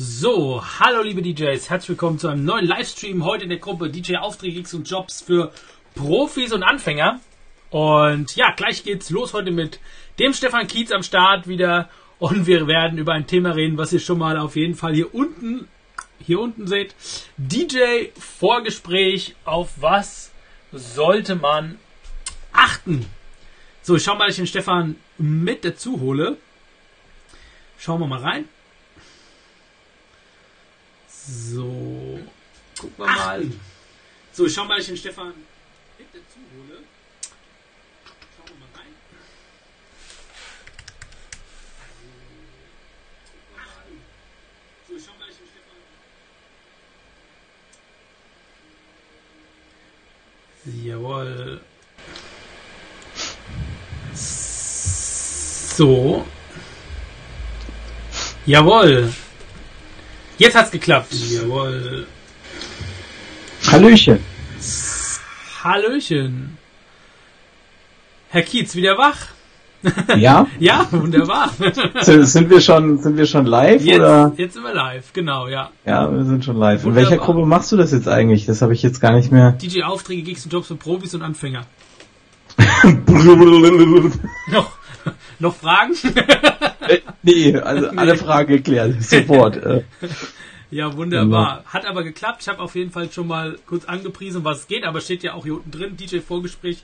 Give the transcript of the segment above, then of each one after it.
So, hallo liebe DJs, herzlich willkommen zu einem neuen Livestream heute in der Gruppe DJ Aufträge Gigs und Jobs für Profis und Anfänger. Und ja, gleich geht's los heute mit dem Stefan Kietz am Start wieder und wir werden über ein Thema reden, was ihr schon mal auf jeden Fall hier unten hier unten seht. DJ Vorgespräch, auf was sollte man achten? So, ich schau mal, dass ich den Stefan mit dazu hole. Schauen wir mal rein. So, gucken wir mal. So, ich schau mal, ich den Stefan mit dazu hole. Schauen wir mal rein. So, ich schau mal, dass ich den Stefan. Jawohl. So. Jawohl. Jetzt hat's geklappt. Jawohl. Hallöchen. Hallöchen. Herr Kietz, wieder wach? Ja? Ja, wunderbar. sind, sind wir schon, sind wir schon live Jetzt, oder? jetzt sind wir live, genau, ja. Ja, wir sind schon live. In Wunderbar. welcher Gruppe machst du das jetzt eigentlich? Das habe ich jetzt gar nicht mehr. DJ-Aufträge, Gigs und Jobs für Profis und Anfänger. Noch, noch Fragen? nee, also alle Fragen geklärt. Sofort. Äh, Ja, wunderbar. Hat aber geklappt. Ich habe auf jeden Fall schon mal kurz angepriesen, was es geht, aber steht ja auch hier unten drin, DJ-Vorgespräch.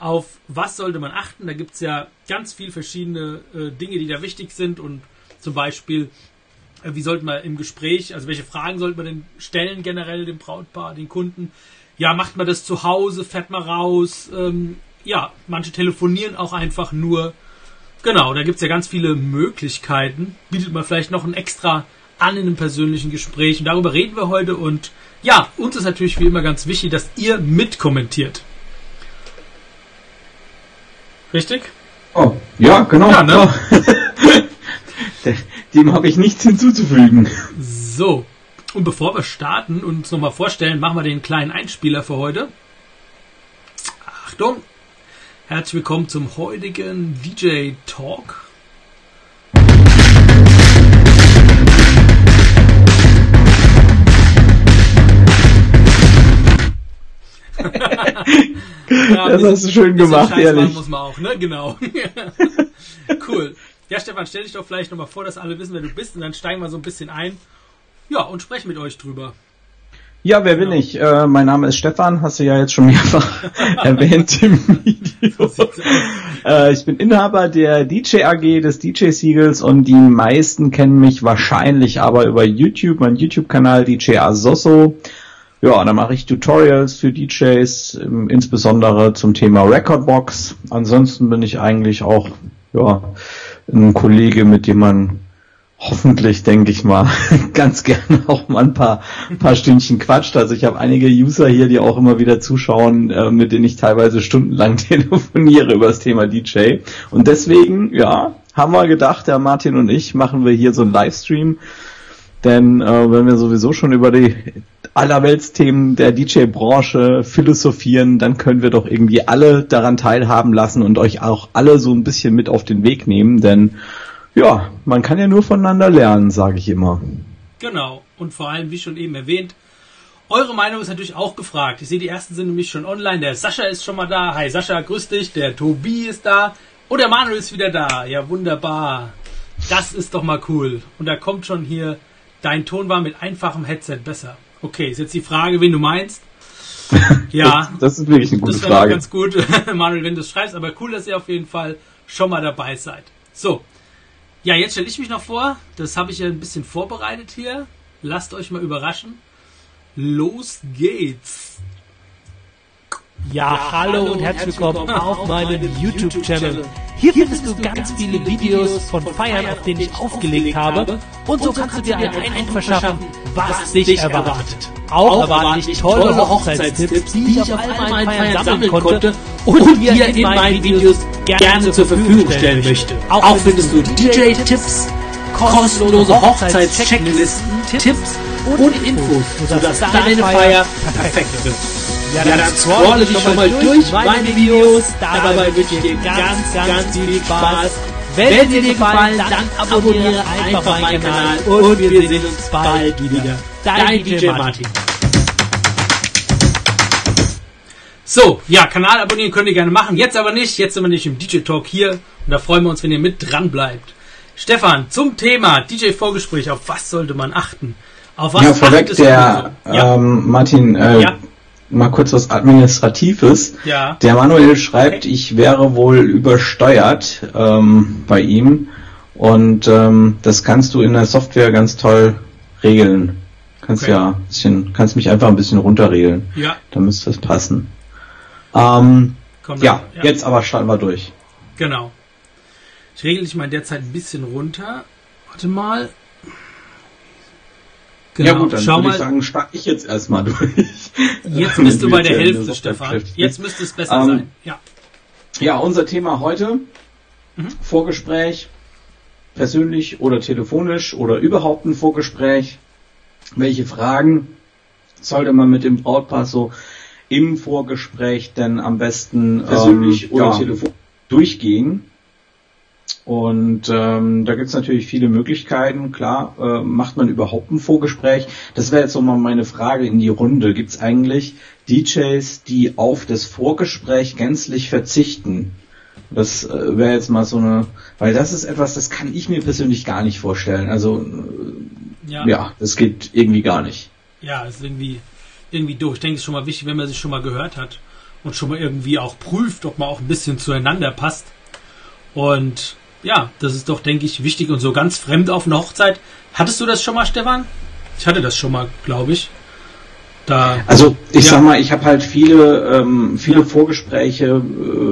Auf was sollte man achten? Da gibt's ja ganz viel verschiedene äh, Dinge, die da wichtig sind und zum Beispiel, äh, wie sollte man im Gespräch, also welche Fragen sollte man denn stellen generell dem Brautpaar, den Kunden? Ja, macht man das zu Hause, fährt man raus? Ähm, ja, manche telefonieren auch einfach nur. Genau, da gibt's ja ganz viele Möglichkeiten. Bietet man vielleicht noch ein extra an in einem persönlichen Gespräch. Und darüber reden wir heute. Und ja, uns ist natürlich wie immer ganz wichtig, dass ihr mitkommentiert. Richtig? oh, ja, genau. Ja, ne? Ja. Dem habe ich nichts hinzuzufügen. So. Und bevor wir starten und uns nochmal vorstellen, machen wir den kleinen Einspieler für heute. Achtung! Herzlich willkommen zum heutigen DJ Talk. Ja, Das hast du schön gemacht, Scheiß ehrlich. muss man auch, ne? Genau. cool. Ja, Stefan, stell dich doch vielleicht nochmal vor, dass alle wissen, wer du bist und dann steigen wir so ein bisschen ein. Ja, und sprechen mit euch drüber. Ja, wer bin Genau. ich? Äh, mein Name ist Stefan, hast du ja jetzt schon mehrfach erwähnt im Video. Äh, ich bin Inhaber der DJ AG des DJ Siegels und die meisten kennen mich wahrscheinlich aber über YouTube, mein YouTube-Kanal DJ Asosso. Ja, da mache ich Tutorials für DJs, ähm, insbesondere zum Thema Recordbox. Ansonsten bin ich eigentlich auch ja, ein Kollege, mit dem man hoffentlich, denke ich mal, ganz gerne auch mal ein paar, ein paar Stündchen quatscht. Also ich habe einige User hier, die auch immer wieder zuschauen, äh, mit denen ich teilweise stundenlang telefoniere über das Thema DJ. Und deswegen, ja, haben wir gedacht, der Martin und ich machen wir hier so einen Livestream. Denn äh, wenn wir sowieso schon über die Allerweltsthemen der DJ-Branche philosophieren, dann können wir doch irgendwie alle daran teilhaben lassen und euch auch alle so ein bisschen mit auf den Weg nehmen. Denn ja, man kann ja nur voneinander lernen, sage ich immer. Genau. Und vor allem, wie schon eben erwähnt, eure Meinung ist natürlich auch gefragt. Ich sehe, die ersten sind nämlich schon online. Der Sascha ist schon mal da. Hi Sascha, grüß dich. Der Tobi ist da. Und der Manuel ist wieder da. Ja, wunderbar. Das ist doch mal cool. Und da kommt schon hier, dein Ton war mit einfachem Headset besser. Okay, ist jetzt die Frage, wen du meinst. Ja, Das ist wirklich eine gute das Frage. ganz gut, Manuel, wenn du es schreibst. Aber cool, dass ihr auf jeden Fall schon mal dabei seid. So, ja, jetzt stelle ich mich noch vor. Das habe ich ja ein bisschen vorbereitet hier. Lasst euch mal überraschen. Los geht's. Ja, hallo und herzlich willkommen auf meinem YouTube-Channel. Hier findest du ganz viele Videos von Feiern, auf denen ich aufgelegt habe. Und so kannst du dir einen Eindruck verschaffen, was dich erwartet. Auch erwarten dich tolle Hochzeitstipps, die ich auf all meinen Feiern sammeln konnte und dir in meinen Videos gerne zur Verfügung stellen möchte. Auch findest du DJ-Tipps, kostenlose Hochzeitschecklisten, Tipps und Infos, sodass deine Feier perfekt wird. Ja, dann scrolle dich schon mal durch meine Videos. Dabei wünsche ich dir ganz, ganz viel Spaß Wenn dir gefallen, dann abonniere einfach meinen Kanal und wir sehen uns bald wieder. Dein DJ Martin. So, ja, Kanal abonnieren könnt ihr gerne machen. Jetzt aber nicht. Jetzt sind wir nicht im DJ Talk hier. Und da freuen wir uns, wenn ihr mit dran bleibt. Stefan, zum Thema DJ-Vorgespräch. Auf was sollte man achten? Auf was ja, vorweg der? Ja. ähm, Martin, äh, Ja. Mal kurz was Administratives. Ja. Der Manuel schreibt, ich wäre wohl übersteuert ähm, bei ihm und ähm, das kannst du in der Software ganz toll regeln. Kannst Okay. ja ein bisschen, kannst mich einfach ein bisschen runterregeln. Ja, Dann müsste das passen. Ähm, ja, dann. jetzt aber starten wir durch. Genau. Ich regel dich mal derzeit ein bisschen runter. Warte mal. Genau. ja gut, dann Schau würde mal. ich sagen, starte ich jetzt erstmal durch. jetzt bist du bei der Hälfte, Stefan. Jetzt müsste es besser Ähm, sein. Ja. Ja, unser Thema heute, Mhm. Vorgespräch, persönlich oder telefonisch oder überhaupt ein Vorgespräch. Welche Fragen sollte man mit dem Brautpaar so im Vorgespräch denn am besten Persönlich ähm, oder ja, telefonisch? durchgehen? Und ähm, da gibt's natürlich viele Möglichkeiten. Klar, äh, macht man überhaupt ein Vorgespräch? Das wäre jetzt so mal meine Frage in die Runde. Gibt's eigentlich DJs, die auf das Vorgespräch gänzlich verzichten? Das äh, wäre jetzt mal so eine, weil das ist etwas, das kann ich mir persönlich gar nicht vorstellen. Also Ja. äh, ja, das geht irgendwie gar nicht. Ja, ist irgendwie, irgendwie doof. Ich denke, es ist schon mal wichtig, wenn man sich schon mal gehört hat und schon mal irgendwie auch prüft, ob man auch ein bisschen zueinander passt. Und ja, das ist doch, denke ich, wichtig und so ganz fremd auf einer Hochzeit. Hattest du das schon mal, Stefan? Ich hatte das schon mal, glaube ich. Da, Also ich Ja. sag mal, ich habe halt viele, ähm, viele Vorgespräche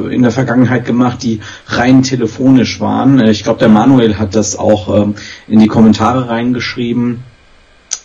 äh, in der Vergangenheit gemacht, die rein telefonisch waren. Äh, Ich glaube, der Manuel hat das auch ähm, in die Kommentare reingeschrieben.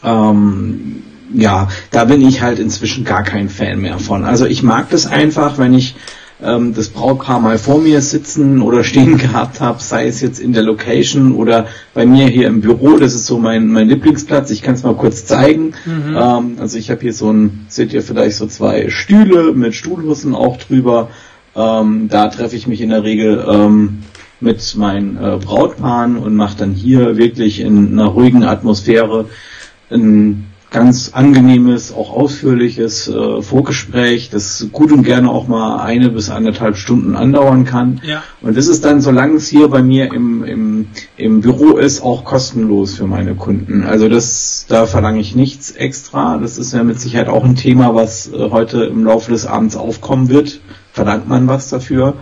Ähm, ja, da bin ich halt inzwischen gar kein Fan mehr von. Also ich mag das einfach, wenn ich ähm, das Brautpaar mal vor mir sitzen oder stehen gehabt habe, sei es jetzt in der Location oder bei mir hier im Büro. Das ist so mein, mein Lieblingsplatz. Ich kann es mal kurz zeigen. Ähm, also ich habe hier so ein, seht ihr vielleicht so zwei Stühle mit Stuhlhussen auch drüber. Ähm, da treffe ich mich in der Regel ähm, mit meinen äh, Brautpaaren und mache dann hier wirklich in einer ruhigen Atmosphäre ein ganz angenehmes, auch ausführliches äh, Vorgespräch, das gut und gerne auch mal eine bis anderthalb Stunden andauern kann. ja, Und das ist dann, solange es hier bei mir im, im, im Büro ist, auch kostenlos für meine Kunden. Also das, da verlange ich nichts extra. Das ist ja mit Sicherheit auch ein Thema, was äh, heute im Laufe des Abends aufkommen wird. Verlangt man was dafür?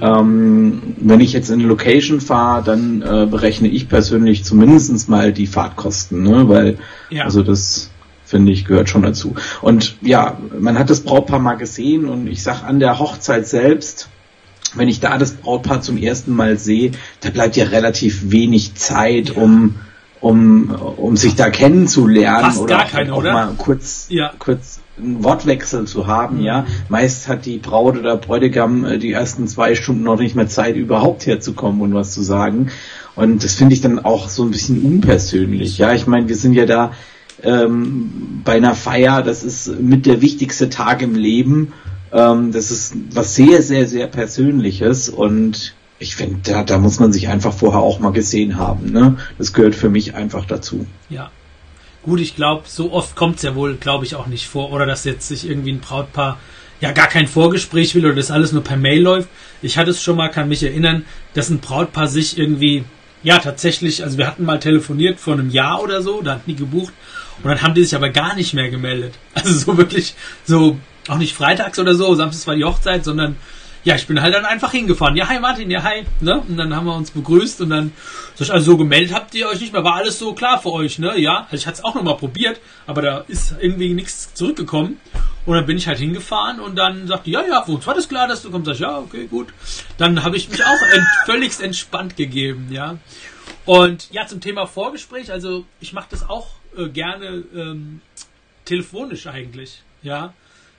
Ähm, wenn ich jetzt in eine Location fahre, dann äh, berechne ich persönlich zumindest mal die Fahrtkosten, ne? weil ja. also das finde ich gehört schon dazu. Und ja, man hat das Brautpaar mal gesehen und ich sag an der Hochzeit selbst, wenn ich da das Brautpaar zum ersten Mal sehe, da bleibt ja relativ wenig Zeit, um um um sich da kennenzulernen Fast oder gar keine, oder? mal kurz Ja. kurz einen Wortwechsel zu haben, ja. Meist hat die Braut oder Bräutigam äh, die ersten zwei Stunden noch nicht mehr Zeit, überhaupt herzukommen und was zu sagen. Und das finde ich dann auch so ein bisschen unpersönlich. Ja, ich meine, wir sind ja da ähm, bei einer Feier, das ist mit der wichtigste Tag im Leben. Ähm, das ist was sehr, sehr, sehr Persönliches und ich finde, da, da muss man sich einfach vorher auch mal gesehen haben. Ne? Das gehört für mich einfach dazu. Ja. Gut, ich glaube, so oft kommt es ja wohl, glaube ich, auch nicht vor. Oder dass jetzt sich irgendwie ein Brautpaar ja gar kein Vorgespräch will oder das alles nur per Mail läuft. Ich hatte es schon mal, kann mich erinnern, dass ein Brautpaar sich irgendwie, ja tatsächlich, also wir hatten mal telefoniert vor einem Jahr oder so, da hatten die gebucht und dann haben die sich aber gar nicht mehr gemeldet. Also so wirklich, so auch nicht freitags oder so, samstags war die Hochzeit, sondern ja, ich bin halt dann einfach hingefahren. Ja, hi Martin, ja, hi. Ne? Und dann haben wir uns begrüßt und dann, sag ich, also so gemeldet habt ihr euch nicht mehr, war alles so klar für euch, ne? Ja, also ich hatte es auch nochmal probiert, aber da ist irgendwie nichts zurückgekommen. Und dann bin ich halt hingefahren und dann sagte, ja, ja, für uns war das klar, dass du kommst. Sag ich, ja, okay, gut. Dann habe ich mich auch ent völligst entspannt gegeben, ja. Und ja, zum Thema Vorgespräch, also ich mache das auch äh, gerne ähm, telefonisch eigentlich, ja.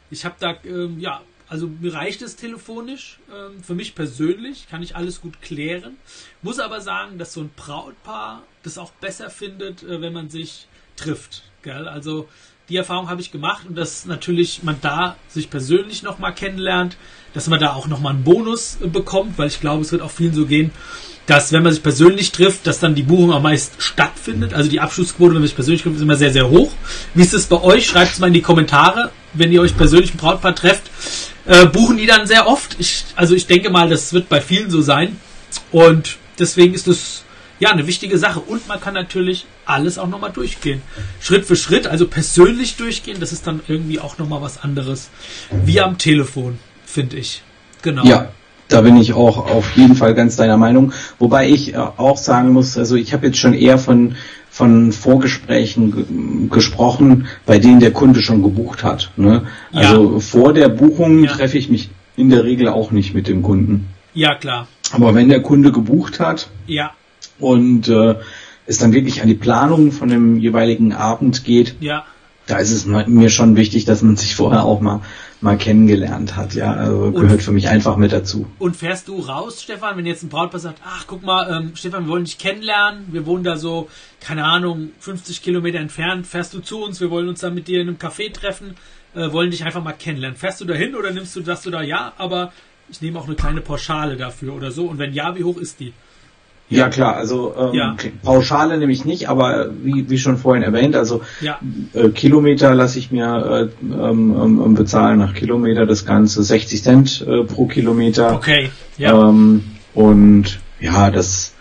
Ich habe da, ähm, ja, also mir reicht es telefonisch. Ähm, für mich persönlich kann ich alles gut klären. Muss aber sagen, dass so ein Brautpaar das auch besser findet, äh, wenn man sich trifft. Gell? Also die Erfahrung habe ich gemacht und dass natürlich man da sich persönlich nochmal kennenlernt, dass man da auch nochmal einen Bonus äh, bekommt, weil ich glaube, es wird auch vielen so gehen, dass wenn man sich persönlich trifft, dass dann die Buchung am meisten stattfindet. Also die Abschlussquote, wenn man sich persönlich trifft, ist immer sehr, sehr hoch. Wie ist es bei euch? Schreibt es mal in die Kommentare, wenn ihr euch persönlich im Brautpaar trefft. Äh, buchen die dann sehr oft? Ich, also ich denke mal, das wird bei vielen so sein. Und deswegen ist es ja eine wichtige Sache. Und man kann natürlich alles auch nochmal durchgehen. Schritt für Schritt, also persönlich durchgehen, das ist dann irgendwie auch nochmal was anderes. Wie am Telefon, finde ich. Genau. Ja, da bin ich auch auf jeden Fall ganz deiner Meinung. Wobei ich äh, auch sagen muss, also ich habe jetzt schon eher von von Vorgesprächen gesprochen, bei denen der Kunde schon gebucht hat. Ne? Ja. Also vor der Buchung ja. treffe ich mich in der Regel auch nicht mit dem Kunden. Ja, klar. Aber wenn der Kunde gebucht hat ja. und äh, es dann wirklich an die Planung von dem jeweiligen Abend geht, ja. da ist es mir schon wichtig, dass man sich vorher auch mal mal kennengelernt hat. Ja, also gehört und, für mich einfach mit dazu. Und fährst du raus, Stefan, wenn jetzt ein Brautpaar sagt, ach guck mal, ähm, Stefan, wir wollen dich kennenlernen, wir wohnen da so, keine Ahnung, 50 Kilometer entfernt, fährst du zu uns, wir wollen uns dann mit dir in einem Café treffen, äh, wollen dich einfach mal kennenlernen. Fährst du dahin oder nimmst du, sagst du da ja, aber ich nehme auch eine kleine Pauschale dafür oder so und wenn ja, wie hoch ist die? Ja, klar, also ähm, ja. Pauschale nämlich nicht, aber wie, wie schon vorhin erwähnt, also ja. äh, Kilometer lasse ich mir äh, ähm, ähm, bezahlen nach Kilometer, das Ganze 60 Cent äh, pro Kilometer. Okay, ja. Ähm, und ja, das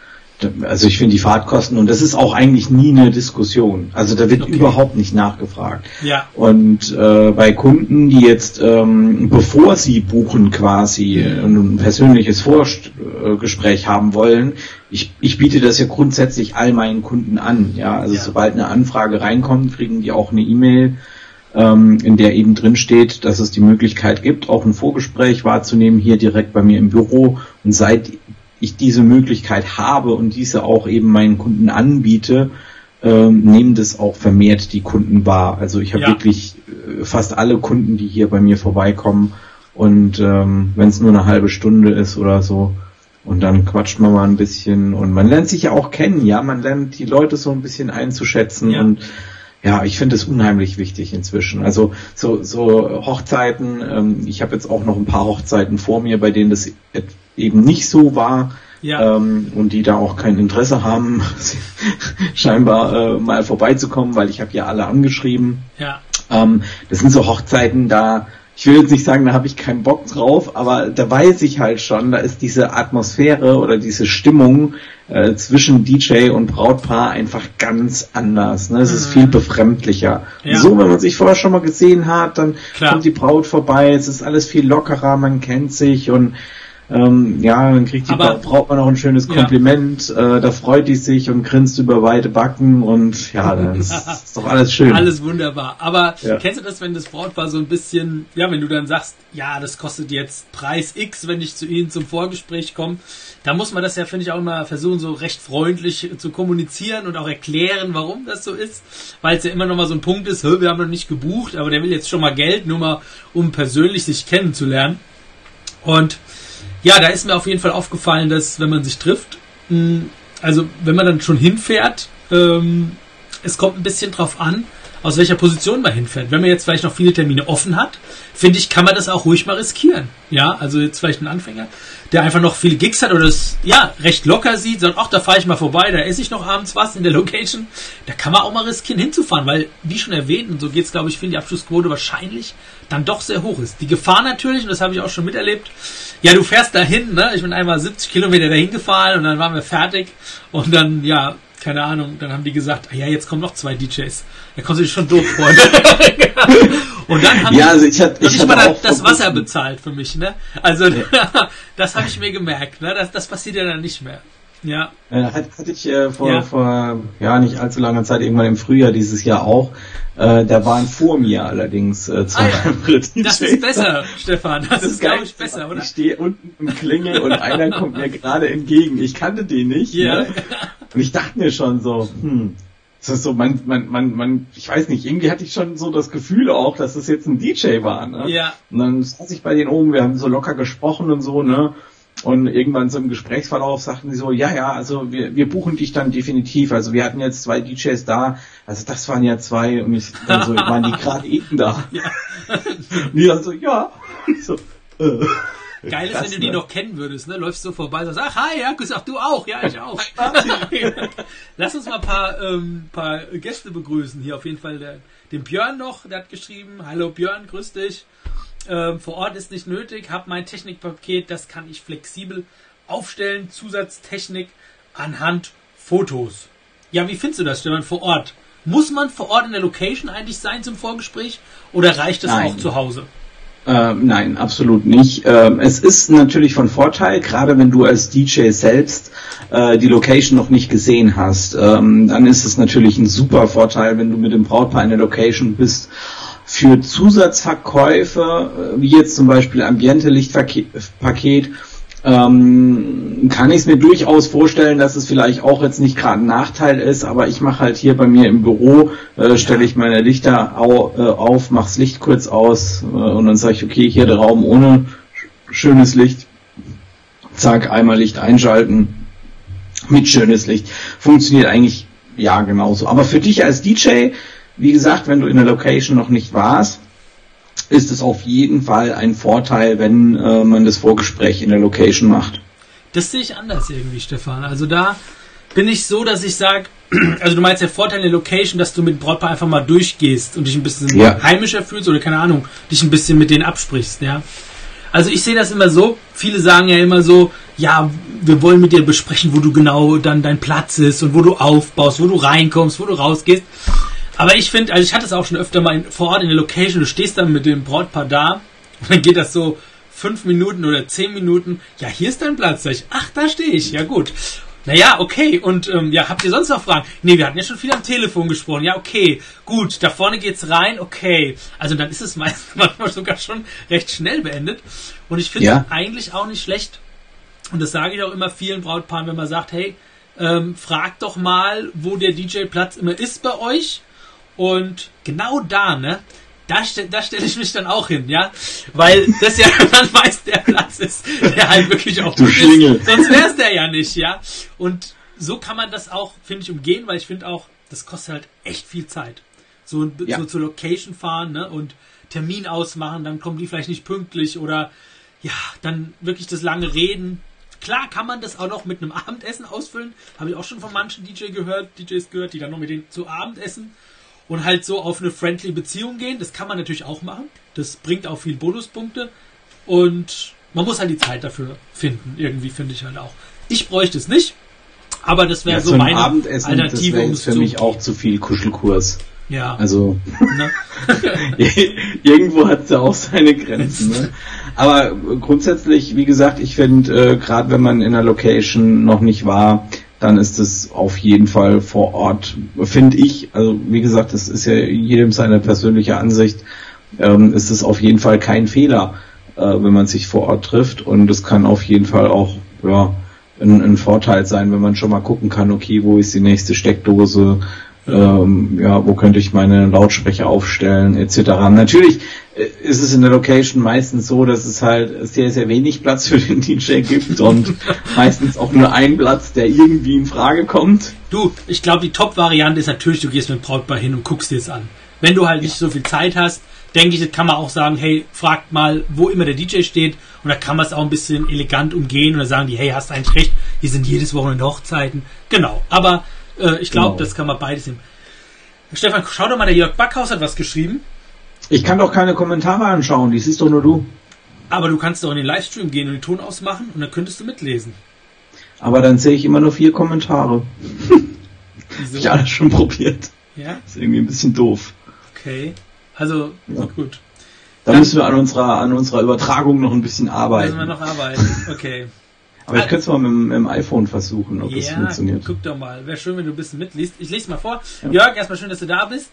also ich finde die Fahrtkosten und das ist auch eigentlich nie eine Diskussion. Also da wird okay. überhaupt nicht nachgefragt. Ja. Und äh, bei Kunden, die jetzt ähm, bevor sie buchen quasi ein persönliches Vorgespräch haben wollen, ich, ich biete das ja grundsätzlich all meinen Kunden an. Ja, also ja. sobald eine Anfrage reinkommt, kriegen die auch eine E-Mail ähm, in der eben drin steht, dass es die Möglichkeit gibt, auch ein Vorgespräch wahrzunehmen hier direkt bei mir im Büro. Und seit ich diese Möglichkeit habe und diese auch eben meinen Kunden anbiete, ähm, nehmen das auch vermehrt die Kunden wahr. Also ich habe ja. wirklich äh, fast alle Kunden, die hier bei mir vorbeikommen und ähm, wenn es nur eine halbe Stunde ist oder so und dann quatscht man mal ein bisschen und man lernt sich ja auch kennen, ja, man lernt die Leute so ein bisschen einzuschätzen ja. und ja, ich finde es unheimlich wichtig inzwischen. Also so, so Hochzeiten, ähm, ich habe jetzt auch noch ein paar Hochzeiten vor mir, bei denen das eben nicht so war. Ja. Ähm, und die da auch kein Interesse haben, scheinbar äh, mal vorbeizukommen, weil ich habe ja alle angeschrieben. Ja. Ähm, das sind so Hochzeiten, da ich will jetzt nicht sagen, da habe ich keinen Bock drauf, aber da weiß ich halt schon, da ist diese Atmosphäre oder diese Stimmung äh, zwischen DJ und Brautpaar einfach ganz anders. Ne? Es mhm. ist viel befremdlicher. Ja. So, wenn man sich vorher schon mal gesehen hat, dann Klar. kommt die Braut vorbei, es ist alles viel lockerer, man kennt sich und ähm, ja, dann kriegt die Aber, braucht man noch ein schönes Kompliment, ja. äh, da freut die sich und grinst über weite Backen und ja, das ist doch alles schön. Alles wunderbar. Aber ja. kennst du das, wenn das Brautpaar so ein bisschen, ja, wenn du dann sagst, ja, das kostet jetzt Preis X, wenn ich zu ihnen zum Vorgespräch komme, da muss man das ja, finde ich, auch immer versuchen, so recht freundlich zu kommunizieren und auch erklären, warum das so ist, weil es ja immer noch mal so ein Punkt ist, wir haben noch nicht gebucht, aber der will jetzt schon mal Geld, nur mal, um persönlich sich kennenzulernen. Und ja, da ist mir auf jeden Fall aufgefallen, dass wenn man sich trifft, hm, also wenn man dann schon hinfährt, ähm, es kommt ein bisschen drauf an, aus welcher Position man hinfährt. Wenn man jetzt vielleicht noch viele Termine offen hat, finde ich, kann man das auch ruhig mal riskieren. Ja, also jetzt vielleicht ein Anfänger, der einfach noch viele Gigs hat oder es ja recht locker sieht, sagt, ach, da fahre ich mal vorbei, da esse ich noch abends was in der Location. Da kann man auch mal riskieren hinzufahren, weil, wie schon erwähnt, und so geht es, glaube ich, für die Abschlussquote wahrscheinlich dann doch sehr hoch ist. Die Gefahr natürlich, und das habe ich auch schon miterlebt, ja, du fährst dahin, ne? Ich bin einmal 70 Kilometer dahin gefahren und dann waren wir fertig und dann, ja, keine Ahnung, dann haben die gesagt, ah ja, jetzt kommen noch zwei DJs. Da kommen sie schon doof freuen. und dann haben ja, also ich hatte, ich hatte mal das Wasser bezahlt für mich, ne? Also ja. das habe ich mir gemerkt, ne? Das, das passiert ja dann nicht mehr. Ja. Äh, hatte, ich äh, vor, ja. vor ja nicht allzu langer Zeit, irgendwann im Frühjahr dieses Jahr auch. Äh, da waren vor mir allerdings äh, zwei ah, ja. Das ist besser, Stefan. Das, das ist, glaube ich, besser, oder? Ich stehe unten im Klingel und einer kommt mir gerade entgegen. Ich kannte den nicht. Ja. Ne? Und ich dachte mir schon so, hm, das ist so, man, man, man, man, ich weiß nicht, irgendwie hatte ich schon so das Gefühl auch, dass es das jetzt ein DJ war, ne? Ja. Und dann saß ich bei denen oben, wir haben so locker gesprochen und so, ne? Und irgendwann so im Gesprächsverlauf sagten sie so, ja, ja, also wir, wir buchen dich dann definitiv. Also wir hatten jetzt zwei DJs da, also das waren ja zwei und ich dann so, waren die gerade eben da? Ja. und die dann so, ja. So, äh. Geil ist, wenn du die noch kennen würdest, ne? Läufst so vorbei und sagst, ach hi, ja, ach du auch, ja, ich auch. Lass uns mal ein paar, ähm, paar Gäste begrüßen. Hier auf jeden Fall der, den Björn noch, der hat geschrieben, hallo Björn, grüß dich. Ähm, vor Ort ist nicht nötig, hab mein Technikpaket, das kann ich flexibel aufstellen. Zusatztechnik anhand Fotos. Ja, wie findest du das, Stefan, vor Ort? Muss man vor Ort in der Location eigentlich sein zum Vorgespräch oder reicht es auch zu Hause? Äh, nein, absolut nicht. Äh, es ist natürlich von Vorteil, gerade wenn du als DJ selbst äh, die Location noch nicht gesehen hast. Ähm, dann ist es natürlich ein super Vorteil, wenn du mit dem Brautpaar in der Location bist. Für Zusatzverkäufe, äh, wie jetzt zum Beispiel Ambiente-Lichtpaket, ähm, kann ich es mir durchaus vorstellen, dass es vielleicht auch jetzt nicht gerade ein Nachteil ist, aber ich mache halt hier bei mir im Büro, äh, stelle ich meine Lichter au, äh, auf, mache das Licht kurz aus äh, und dann sage ich, okay, hier der Raum ohne schönes Licht, zack, einmal Licht einschalten mit schönes Licht. Funktioniert eigentlich ja genauso. Aber für dich als DJ, wie gesagt, wenn du in der Location noch nicht warst, ist es auf jeden Fall ein Vorteil, wenn äh, man das Vorgespräch in der Location macht. Das sehe ich anders irgendwie, Stefan. Also da bin ich so, dass ich sage, also du meinst der Vorteil in der Location, dass du mit Brautpaar einfach mal durchgehst und dich ein bisschen ja. heimischer fühlst oder keine Ahnung, dich ein bisschen mit denen absprichst, ja. Also ich sehe das immer so, viele sagen ja immer so, ja, wir wollen mit dir besprechen, wo du genau dann dein Platz ist und wo du aufbaust, wo du reinkommst, wo du rausgehst. Aber ich finde, also ich hatte es auch schon öfter mal in, vor Ort in der Location, du stehst dann mit dem Brautpaar da und dann geht das so fünf Minuten oder zehn Minuten. Ja, hier ist dein Platz. Sag ich, ach, da stehe ich. Ja, gut. Naja, okay. Und ähm, ja, habt ihr sonst noch Fragen? Nee, wir hatten ja schon viel am Telefon gesprochen. Ja, okay. Gut, da vorne geht's rein. Okay. Also dann ist es meistens manchmal sogar schon recht schnell beendet. Und ich finde ja. eigentlich auch nicht schlecht. Und das sage ich auch immer vielen Brautpaaren, wenn man sagt, hey, ähm, fragt doch mal, wo der DJ-Platz immer ist bei euch. Und genau da, ne? Da, ste da stelle ich mich dann auch hin, ja? Weil das ja dann meist der Platz ist, der halt wirklich auch Schlingel. ist. Sonst wäre es der ja nicht, ja? Und so kann man das auch, finde ich, umgehen, weil ich finde auch, das kostet halt echt viel Zeit. So, ja. so zur Location fahren, ne? Und Termin ausmachen, dann kommen die vielleicht nicht pünktlich oder ja, dann wirklich das lange Reden. Klar kann man das auch noch mit einem Abendessen ausfüllen. Habe ich auch schon von manchen DJ gehört, DJs gehört, die dann noch mit denen zu Abend essen und halt so auf eine friendly Beziehung gehen. Das kann man natürlich auch machen. Das bringt auch viel Bonuspunkte. Und man muss halt die Zeit dafür finden. Irgendwie finde ich halt auch. Ich bräuchte es nicht. Aber das wäre ja, so meine Abendessen, Alternative. Das wäre für mich auch zu viel Kuschelkurs. Ja. Also ne? irgendwo hat es ja auch seine Grenzen. Ne? Aber grundsätzlich, wie gesagt, ich finde, äh, gerade wenn man in einer Location noch nicht war, dann ist es auf jeden Fall vor Ort, finde ich, also wie gesagt, das ist ja jedem seine persönliche Ansicht, ähm, ist es auf jeden Fall kein Fehler, äh, wenn man sich vor Ort trifft. Und es kann auf jeden Fall auch ja, ein, ein Vorteil sein, wenn man schon mal gucken kann, okay, wo ist die nächste Steckdose, ähm, ja, wo könnte ich meine Lautsprecher aufstellen, etc. Natürlich äh, ist es in der Location meistens so, dass es halt sehr, sehr wenig Platz für den DJ gibt und meistens auch nur ein Platz, der irgendwie in Frage kommt. Du, ich glaube, die Top-Variante ist natürlich, du gehst mit Brautpaar hin und guckst dir es an. Wenn du halt nicht so viel Zeit hast, denke ich, kann man auch sagen, hey, fragt mal, wo immer der DJ steht und da kann man es auch ein bisschen elegant umgehen dann sagen die, hey, hast eigentlich recht, hier sind jedes Wochenende Hochzeiten. Genau, aber äh, ich glaube, genau. das kann man beides nehmen. Stefan, schau doch mal, der Jörg Backhaus hat was geschrieben. Ich kann doch keine Kommentare anschauen, die siehst doch nur du. Aber du kannst doch in den Livestream gehen und den Ton ausmachen und dann könntest du mitlesen. Aber dann sehe ich immer nur vier Kommentare. Wieso? ich alles schon probiert. Ja? ist irgendwie ein bisschen doof. Okay. Also, ja. gut. Da dann müssen wir an unserer, an unserer Übertragung noch ein bisschen arbeiten. Müssen wir noch arbeiten, okay. Aber ich könnte es mal mit, mit, dem iPhone versuchen, ob ja, das funktioniert. guck doch mal. Wäre schön, wenn du ein bisschen mitliest. Ich lese mal vor. Ja. Jörg, erstmal schön, dass du da bist.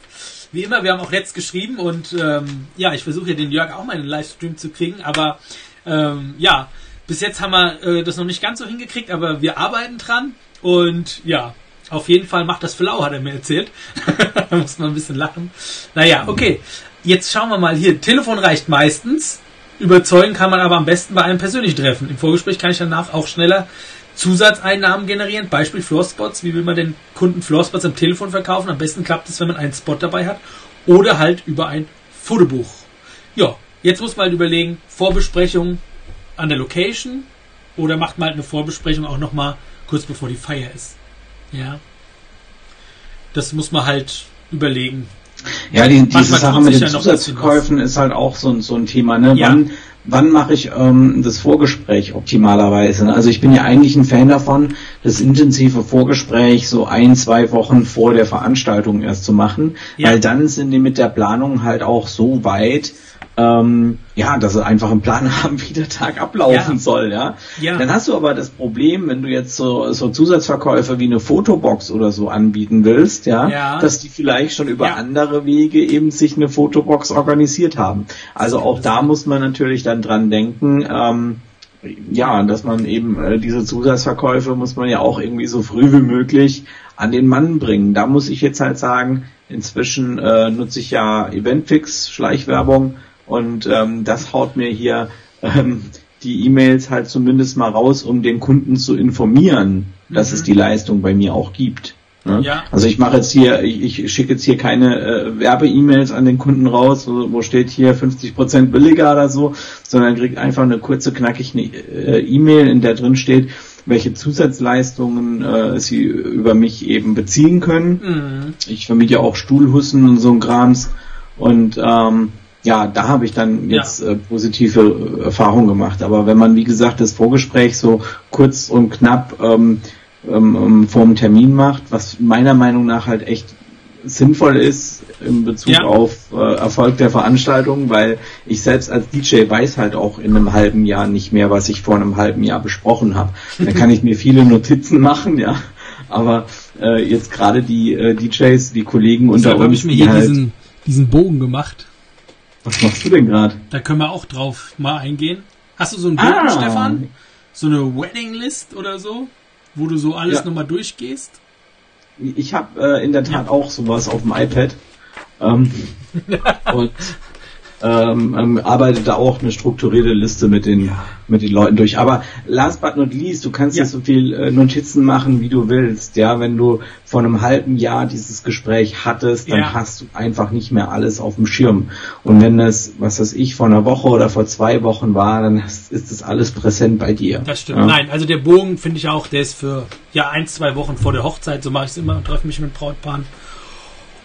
Wie immer, wir haben auch letzt geschrieben und ähm, ja, ich versuche ja den Jörg auch mal in den Livestream zu kriegen, aber ähm, ja, bis jetzt haben wir äh, das noch nicht ganz so hingekriegt, aber wir arbeiten dran und ja, auf jeden Fall macht das Flau, hat er mir erzählt. da muss man ein bisschen lachen. Naja, okay. Jetzt schauen wir mal hier. Telefon reicht meistens. Überzeugen kann man aber am besten bei einem persönlichen Treffen. Im Vorgespräch kann ich danach auch schneller Zusatzeinnahmen generieren. Beispiel Floorspots. Wie will man den Kunden Floorspots am Telefon verkaufen? Am besten klappt es, wenn man einen Spot dabei hat. Oder halt über ein Fotobuch. Ja, jetzt muss man halt überlegen, Vorbesprechung an der Location oder macht man halt eine Vorbesprechung auch nochmal kurz bevor die Feier ist. Ja. Das muss man halt überlegen. Ja, die, diese Sache mit den Zusatzverkäufen ist halt auch so, so ein Thema. Ne? Ja. Wann, wann mache ich ähm, das Vorgespräch optimalerweise? Also ich bin ja eigentlich ein Fan davon, das intensive Vorgespräch so ein, zwei Wochen vor der Veranstaltung erst zu machen, ja. weil dann sind die mit der Planung halt auch so weit, ähm, ja, dass sie einfach einen Plan haben, wie der Tag ablaufen ja. soll, ja? ja. Dann hast du aber das Problem, wenn du jetzt so, so Zusatzverkäufe wie eine Fotobox oder so anbieten willst, ja, ja. dass die vielleicht schon über andere Wege eben sich eine Fotobox organisiert haben. Also auch da muss man natürlich dann dran denken, ähm, ja, dass man eben äh, diese Zusatzverkäufe muss man ja auch irgendwie so früh wie möglich an den Mann bringen. Da muss ich jetzt halt sagen, inzwischen äh, nutze ich ja Eventfix, Schleichwerbung, und ähm, das haut mir hier ähm, die E-Mails halt zumindest mal raus, um den Kunden zu informieren, dass mhm. es die Leistung bei mir auch gibt. Ne? Ja. Also ich mache jetzt hier, ich, ich schicke jetzt hier keine äh, Werbe-E-Mails an den Kunden raus, wo, steht hier 50% billiger oder so, sondern kriegt einfach eine kurze, knackige äh, E-Mail, in der drin steht, welche Zusatzleistungen äh, sie über mich eben beziehen können. Mhm. Ich vermiete ja auch Stuhlhussen und so ein Krams und ähm, ja, da habe ich dann jetzt ja. äh, positive äh, Erfahrungen gemacht. Aber wenn man, wie gesagt, das Vorgespräch so kurz und knapp ähm, ähm, ähm, vor dem Termin macht, was meiner Meinung nach halt echt sinnvoll ist in Bezug ja. auf äh, Erfolg der Veranstaltung, weil ich selbst als DJ weiß halt auch in einem halben Jahr nicht mehr, was ich vor einem halben Jahr besprochen habe. Dann kann ich mir viele Notizen machen, ja, aber äh, jetzt gerade die äh, DJs, die Kollegen unter uns, habe ich mir hier halt diesen, diesen Bogen gemacht. Was machst du denn gerade? Da können wir auch drauf mal eingehen. Hast du so einen Bogen, ah. Stefan? So eine Wedding List oder so? Wo du so alles ja. nochmal durchgehst? Ich habe äh, in der Tat ja. auch sowas auf dem iPad. Ähm, und ähm, ähm, arbeitet da auch eine strukturierte Liste mit den ja. mit den Leuten durch. Aber last but not least, du kannst ja. so viel äh, Notizen machen, wie du willst. Ja, wenn du vor einem halben Jahr dieses Gespräch hattest, dann ja. hast du einfach nicht mehr alles auf dem Schirm. Und wenn das, was weiß ich, vor einer Woche oder vor zwei Wochen war, dann ist das alles präsent bei dir. Das stimmt. Ja? Nein, also der Bogen finde ich auch, der ist für ja ein, zwei Wochen vor der Hochzeit. So mache ich es immer und treffe mich mit Brautpaaren.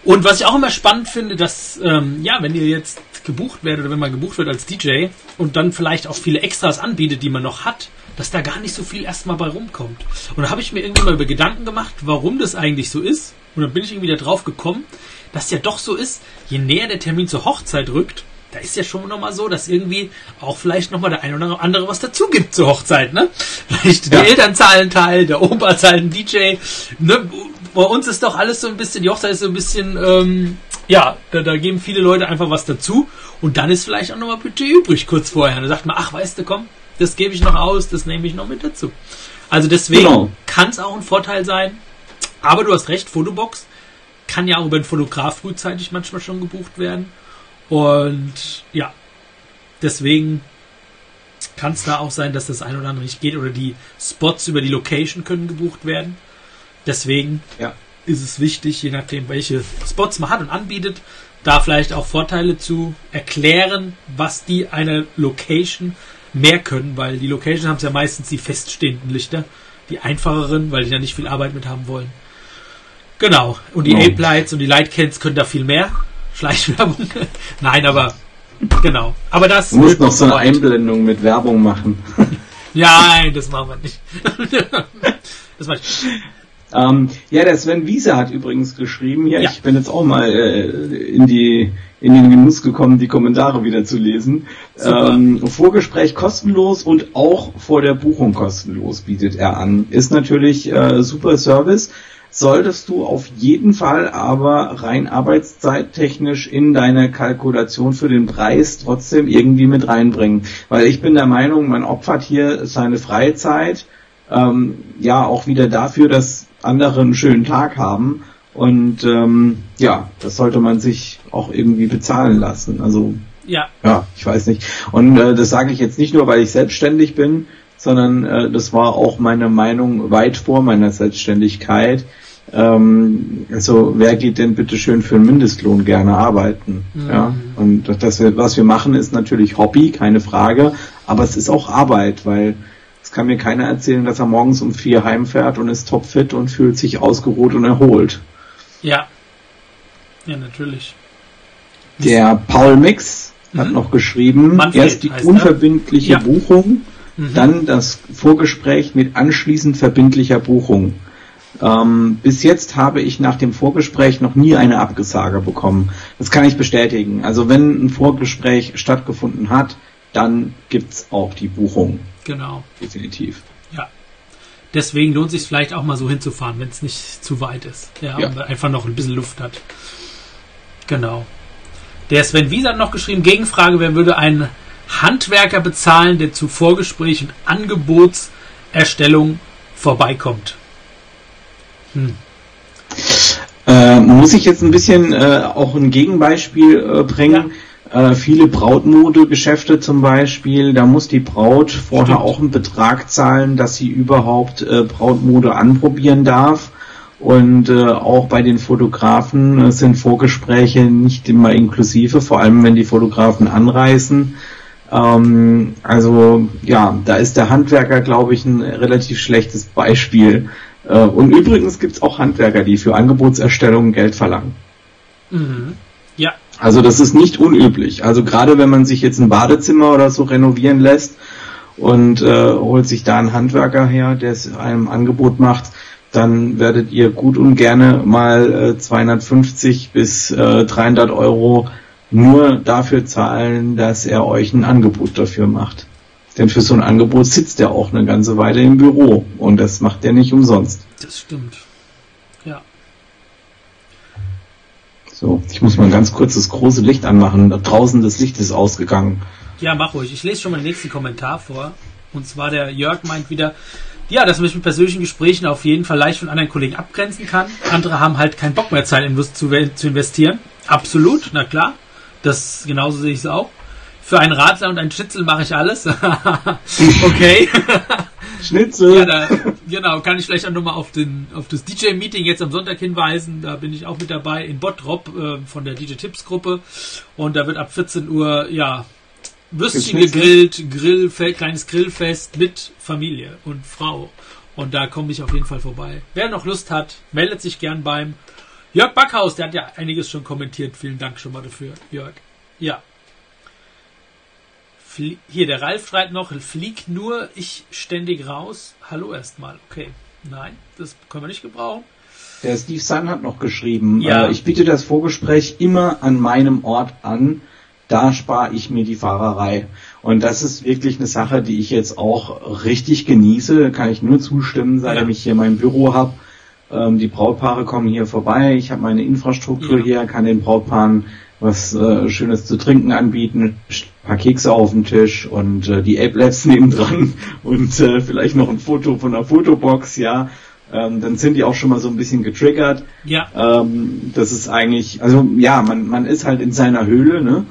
Und was ich auch immer spannend finde, dass, ähm, ja, wenn ihr jetzt gebucht werdet oder wenn man gebucht wird als DJ und dann vielleicht auch viele Extras anbietet, die man noch hat, dass da gar nicht so viel erstmal bei rumkommt. Und da habe ich mir irgendwie mal über Gedanken gemacht, warum das eigentlich so ist. Und dann bin ich irgendwie darauf gekommen, dass ja doch so ist, je näher der Termin zur Hochzeit rückt, da ist ja schon nochmal so, dass irgendwie auch vielleicht nochmal der ein oder andere was dazu gibt zur Hochzeit, ne? Vielleicht ja. die Eltern zahlen Teil, der Opa zahlt einen DJ, ne? bei uns ist doch alles so ein bisschen, die Hochzeit ist so ein bisschen, ähm, ja, da, da geben viele Leute einfach was dazu und dann ist vielleicht auch nochmal Budget übrig kurz vorher. Und dann sagt man, ach, weißt du, komm, das gebe ich noch aus, das nehme ich noch mit dazu. Also deswegen genau. kann es auch ein Vorteil sein. Aber du hast recht, Fotobox kann ja auch über einen Fotograf frühzeitig manchmal schon gebucht werden. Und ja, deswegen kann es da auch sein, dass das ein oder andere nicht geht oder die Spots über die Location können gebucht werden. Deswegen ja. Ist es wichtig, je nachdem, welche Spots man hat und anbietet, da vielleicht auch Vorteile zu erklären, was die einer Location mehr können, weil die Locations haben ja meistens die feststehenden Lichter, die einfacheren, weil die da nicht viel Arbeit mit haben wollen. Genau. Und die oh. Ape Lights und die Lightcans können da viel mehr. Schleichwerbung. Nein, aber genau. Aber das. Du musst noch so eine Einblendung mit Werbung machen. ja, nein, das machen wir nicht. das mache ich. Ähm, ja, der Sven Wiese hat übrigens geschrieben, ja, ja. ich bin jetzt auch mal äh, in die in den Genuss gekommen, die Kommentare wieder zu lesen. Ähm, Vorgespräch kostenlos und auch vor der Buchung kostenlos bietet er an. Ist natürlich äh, super Service. Solltest du auf jeden Fall aber rein arbeitszeittechnisch in deine Kalkulation für den Preis trotzdem irgendwie mit reinbringen. Weil ich bin der Meinung, man opfert hier seine Freizeit ähm, ja auch wieder dafür, dass andere einen schönen Tag haben. Und ähm, ja, das sollte man sich auch irgendwie bezahlen lassen. Also Ja. Ja, ich weiß nicht. Und äh, das sage ich jetzt nicht nur, weil ich selbstständig bin, sondern äh, das war auch meine Meinung weit vor meiner Selbstständigkeit. Ähm, also wer geht denn bitte schön für einen Mindestlohn gerne arbeiten? Mhm. Ja, und das, was wir machen, ist natürlich Hobby, keine Frage, aber es ist auch Arbeit, weil es kann mir keiner erzählen, dass er morgens um vier heimfährt und ist topfit und fühlt sich ausgeruht und erholt. Ja. Ja, natürlich. Der Paul Mix mhm. hat noch geschrieben, Manfred erst die unverbindliche ja. Buchung, mhm. dann das Vorgespräch mit anschließend verbindlicher Buchung. Ähm, bis jetzt habe ich nach dem Vorgespräch noch nie eine Abgesage bekommen. Das kann ich bestätigen. Also wenn ein Vorgespräch stattgefunden hat, dann gibt's auch die Buchung. Genau. Definitiv. Ja. Deswegen lohnt sich vielleicht auch mal so hinzufahren, wenn es nicht zu weit ist. Ja, ja. Und einfach noch ein bisschen Luft hat. Genau. Der Sven Wies hat noch geschrieben, Gegenfrage, wer würde einen Handwerker bezahlen, der zu Vorgespräch und Angebotserstellung vorbeikommt? Hm. Äh, muss ich jetzt ein bisschen äh, auch ein Gegenbeispiel äh, bringen? Ja. Äh, viele Brautmodegeschäfte zum Beispiel, da muss die Braut vorher Stimmt. auch einen Betrag zahlen, dass sie überhaupt äh, Brautmode anprobieren darf. Und äh, auch bei den Fotografen äh, sind Vorgespräche nicht immer inklusive, vor allem wenn die Fotografen anreisen. Ähm, also ja, da ist der Handwerker, glaube ich, ein relativ schlechtes Beispiel. Äh, und übrigens gibt es auch Handwerker, die für Angebotserstellungen Geld verlangen. Mhm. Also das ist nicht unüblich. Also gerade wenn man sich jetzt ein Badezimmer oder so renovieren lässt und äh, holt sich da einen Handwerker her, der es einem Angebot macht, dann werdet ihr gut und gerne mal äh, 250 bis äh, 300 Euro nur dafür zahlen, dass er euch ein Angebot dafür macht. Denn für so ein Angebot sitzt er auch eine ganze Weile im Büro und das macht er nicht umsonst. Das stimmt. So, ich muss mal ganz kurz das große Licht anmachen. Draußen das Licht ist ausgegangen. Ja, mach ruhig. Ich lese schon mal den nächsten Kommentar vor. Und zwar der Jörg meint wieder, ja, dass man sich mit persönlichen Gesprächen auf jeden Fall leicht von anderen Kollegen abgrenzen kann. Andere haben halt keinen Bock mehr Zeit zu investieren. Absolut, na klar. Das genauso sehe ich es auch. Für einen Radler und einen Schnitzel mache ich alles. okay. Schnitzel. Ja, da, genau, kann ich vielleicht auch nochmal auf, den, auf das DJ-Meeting jetzt am Sonntag hinweisen. Da bin ich auch mit dabei in Bottrop äh, von der DJ-Tipps-Gruppe. Und da wird ab 14 Uhr, ja, Würstchen gegrillt, Grillfest, kleines Grillfest mit Familie und Frau. Und da komme ich auf jeden Fall vorbei. Wer noch Lust hat, meldet sich gern beim Jörg Backhaus. Der hat ja einiges schon kommentiert. Vielen Dank schon mal dafür, Jörg. Ja. Hier, der Ralf schreibt noch, fliegt nur ich ständig raus. Hallo erstmal. Okay. Nein, das können wir nicht gebrauchen. Der Steve Sun hat noch geschrieben, ja. Äh, ich biete das Vorgespräch immer an meinem Ort an da spare ich mir die Fahrerei. Und das ist wirklich eine Sache, die ich jetzt auch richtig genieße, kann ich nur zustimmen, seitdem ja. ich hier mein Büro habe. Ähm, die Brautpaare kommen hier vorbei, ich habe meine Infrastruktur ja. hier, kann den Brautpaaren was äh, Schönes zu trinken anbieten, ein paar Kekse auf dem Tisch und äh, die Ape-Labs nebendran und äh, vielleicht noch ein Foto von der Fotobox, ja ähm, dann sind die auch schon mal so ein bisschen getriggert. Ja. Ähm, das ist eigentlich, also ja, man, man ist halt in seiner Höhle, ne?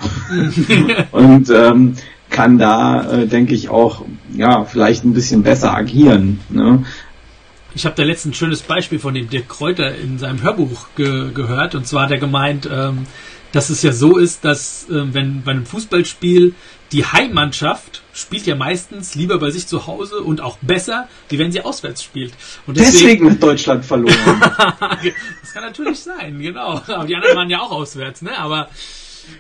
und ähm, kann da, äh, denke ich, auch ja vielleicht ein bisschen besser agieren. Ne? Ich habe da letztens ein schönes Beispiel von dem Dirk Kräuter in seinem Hörbuch ge gehört. Und zwar hat er gemeint, ähm, dass es ja so ist, dass äh, wenn bei einem Fußballspiel die Heimmannschaft spielt ja meistens lieber bei sich zu Hause und auch besser, wie wenn sie auswärts spielt. Und deswegen, deswegen hat Deutschland verloren. das kann natürlich sein, genau. Aber die anderen waren ja auch auswärts, ne? Aber,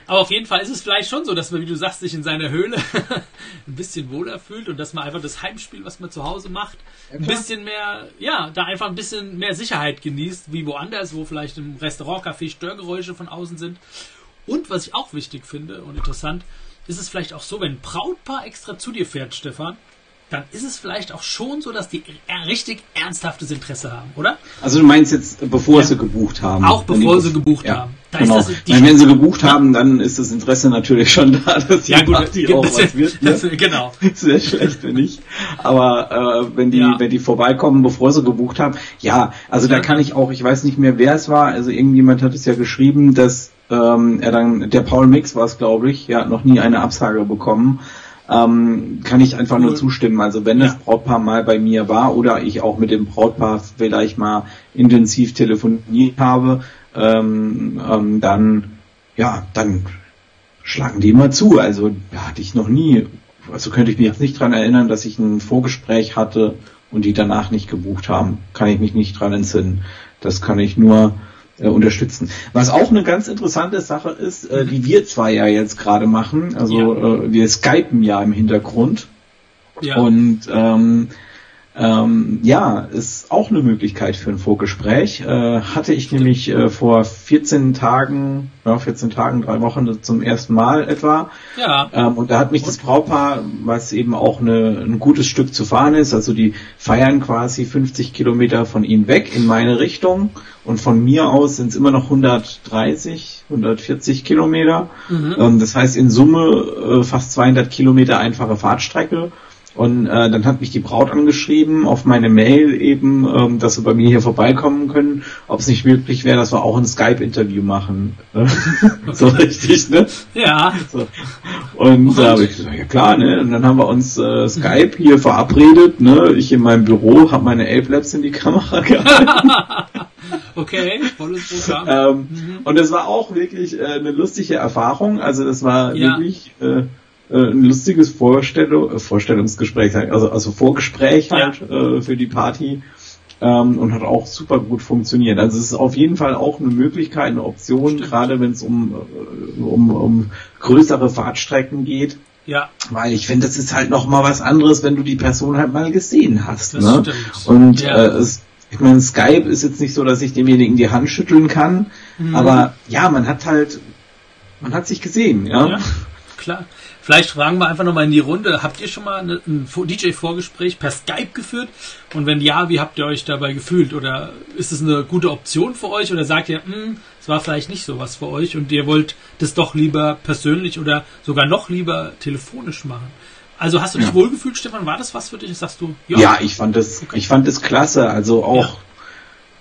aber auf jeden Fall ist es vielleicht schon so, dass man, wie du sagst, sich in seiner Höhle ein bisschen wohler fühlt und dass man einfach das Heimspiel, was man zu Hause macht, ein bisschen mehr, ja, da einfach ein bisschen mehr Sicherheit genießt, wie woanders, wo vielleicht im Restaurant, Café Störgeräusche von außen sind. Und was ich auch wichtig finde und interessant, ist es vielleicht auch so, wenn ein Brautpaar extra zu dir fährt, Stefan, dann ist es vielleicht auch schon so, dass die richtig ernsthaftes Interesse haben, oder? Also du meinst jetzt, bevor ja. sie gebucht haben? Auch bevor sie gebucht ja. haben. Da genau. Das, die, wenn sie gebucht haben, dann ist das Interesse natürlich schon da, dass die ja, gut, Party auch was wird. Ne? Das, genau. Sehr schlecht, wenn nicht. Aber äh, wenn die, ja. wenn die vorbeikommen, bevor sie gebucht haben, ja, also da kann ich auch, ich weiß nicht mehr, wer es war. Also irgendjemand hat es ja geschrieben, dass ähm, er dann, der Paul Mix war es, glaube ich, ja, noch nie eine Absage bekommen. Ähm, kann ich einfach nur zustimmen. Also wenn das Brautpaar mal bei mir war oder ich auch mit dem Brautpaar vielleicht mal intensiv telefoniert habe, ähm, ähm, dann, ja, dann schlagen die immer zu. Also ja, hatte ich noch nie, also könnte ich mich jetzt nicht dran erinnern, dass ich ein Vorgespräch hatte und die danach nicht gebucht haben. Kann ich mich nicht dran entsinnen. Das kann ich nur äh, unterstützen. Was auch eine ganz interessante Sache ist, äh, die wir zwei ja jetzt gerade machen, also ja. äh, wir skypen ja im Hintergrund. Ja. Und ähm, ähm, ja, ist auch eine Möglichkeit für ein Vorgespräch. Äh, hatte ich nämlich äh, vor 14 Tagen, ja, 14 Tagen, drei Wochen zum ersten Mal etwa. Ja. Ähm, und da hat mich das Brautpaar, was eben auch eine, ein gutes Stück zu fahren ist, also die feiern quasi 50 Kilometer von ihnen weg in meine Richtung und von mir aus sind es immer noch 130, 140 Kilometer. Mhm. Ähm, das heißt in Summe äh, fast 200 Kilometer einfache Fahrtstrecke. Und äh, dann hat mich die Braut angeschrieben auf meine Mail eben, ähm, dass sie bei mir hier vorbeikommen können, ob es nicht möglich wäre, dass wir auch ein Skype-Interview machen. so richtig, ne? Ja. So. Und da äh, habe ich gesagt, ja klar, ne? Und dann haben wir uns äh, Skype hier verabredet, ne? Ich in meinem Büro habe meine Ape Labs in die Kamera gehalten. okay, volles Programm. ähm, mhm. Und es war auch wirklich äh, eine lustige Erfahrung. Also das war ja. wirklich äh, ein lustiges Vorstellung, äh, Vorstellungsgespräch, also, also Vorgespräch halt ja. äh, für die Party ähm, und hat auch super gut funktioniert. Also es ist auf jeden Fall auch eine Möglichkeit, eine Option, Stimmt. gerade wenn es um, äh, um, um größere Fahrtstrecken geht. Ja. Weil ich finde, das ist halt noch mal was anderes, wenn du die Person halt mal gesehen hast. Das ne? Stimmt. Und ja. äh, es, ich meine, Skype ist jetzt nicht so, dass ich demjenigen die Hand schütteln kann, mhm. aber ja, man hat halt, man hat sich gesehen, ja. ja klar. Vielleicht fragen wir einfach nochmal in die Runde, habt ihr schon mal ein DJ-Vorgespräch per Skype geführt? Und wenn ja, wie habt ihr euch dabei gefühlt? Oder ist es eine gute Option für euch? Oder sagt ihr, hm, es war vielleicht nicht so was für euch und ihr wollt das doch lieber persönlich oder sogar noch lieber telefonisch machen? Also hast du dich ja. wohlgefühlt, Stefan? War das was für dich? Sagst du? Ja, ja ich fand das, okay. ich fand das klasse. Also auch,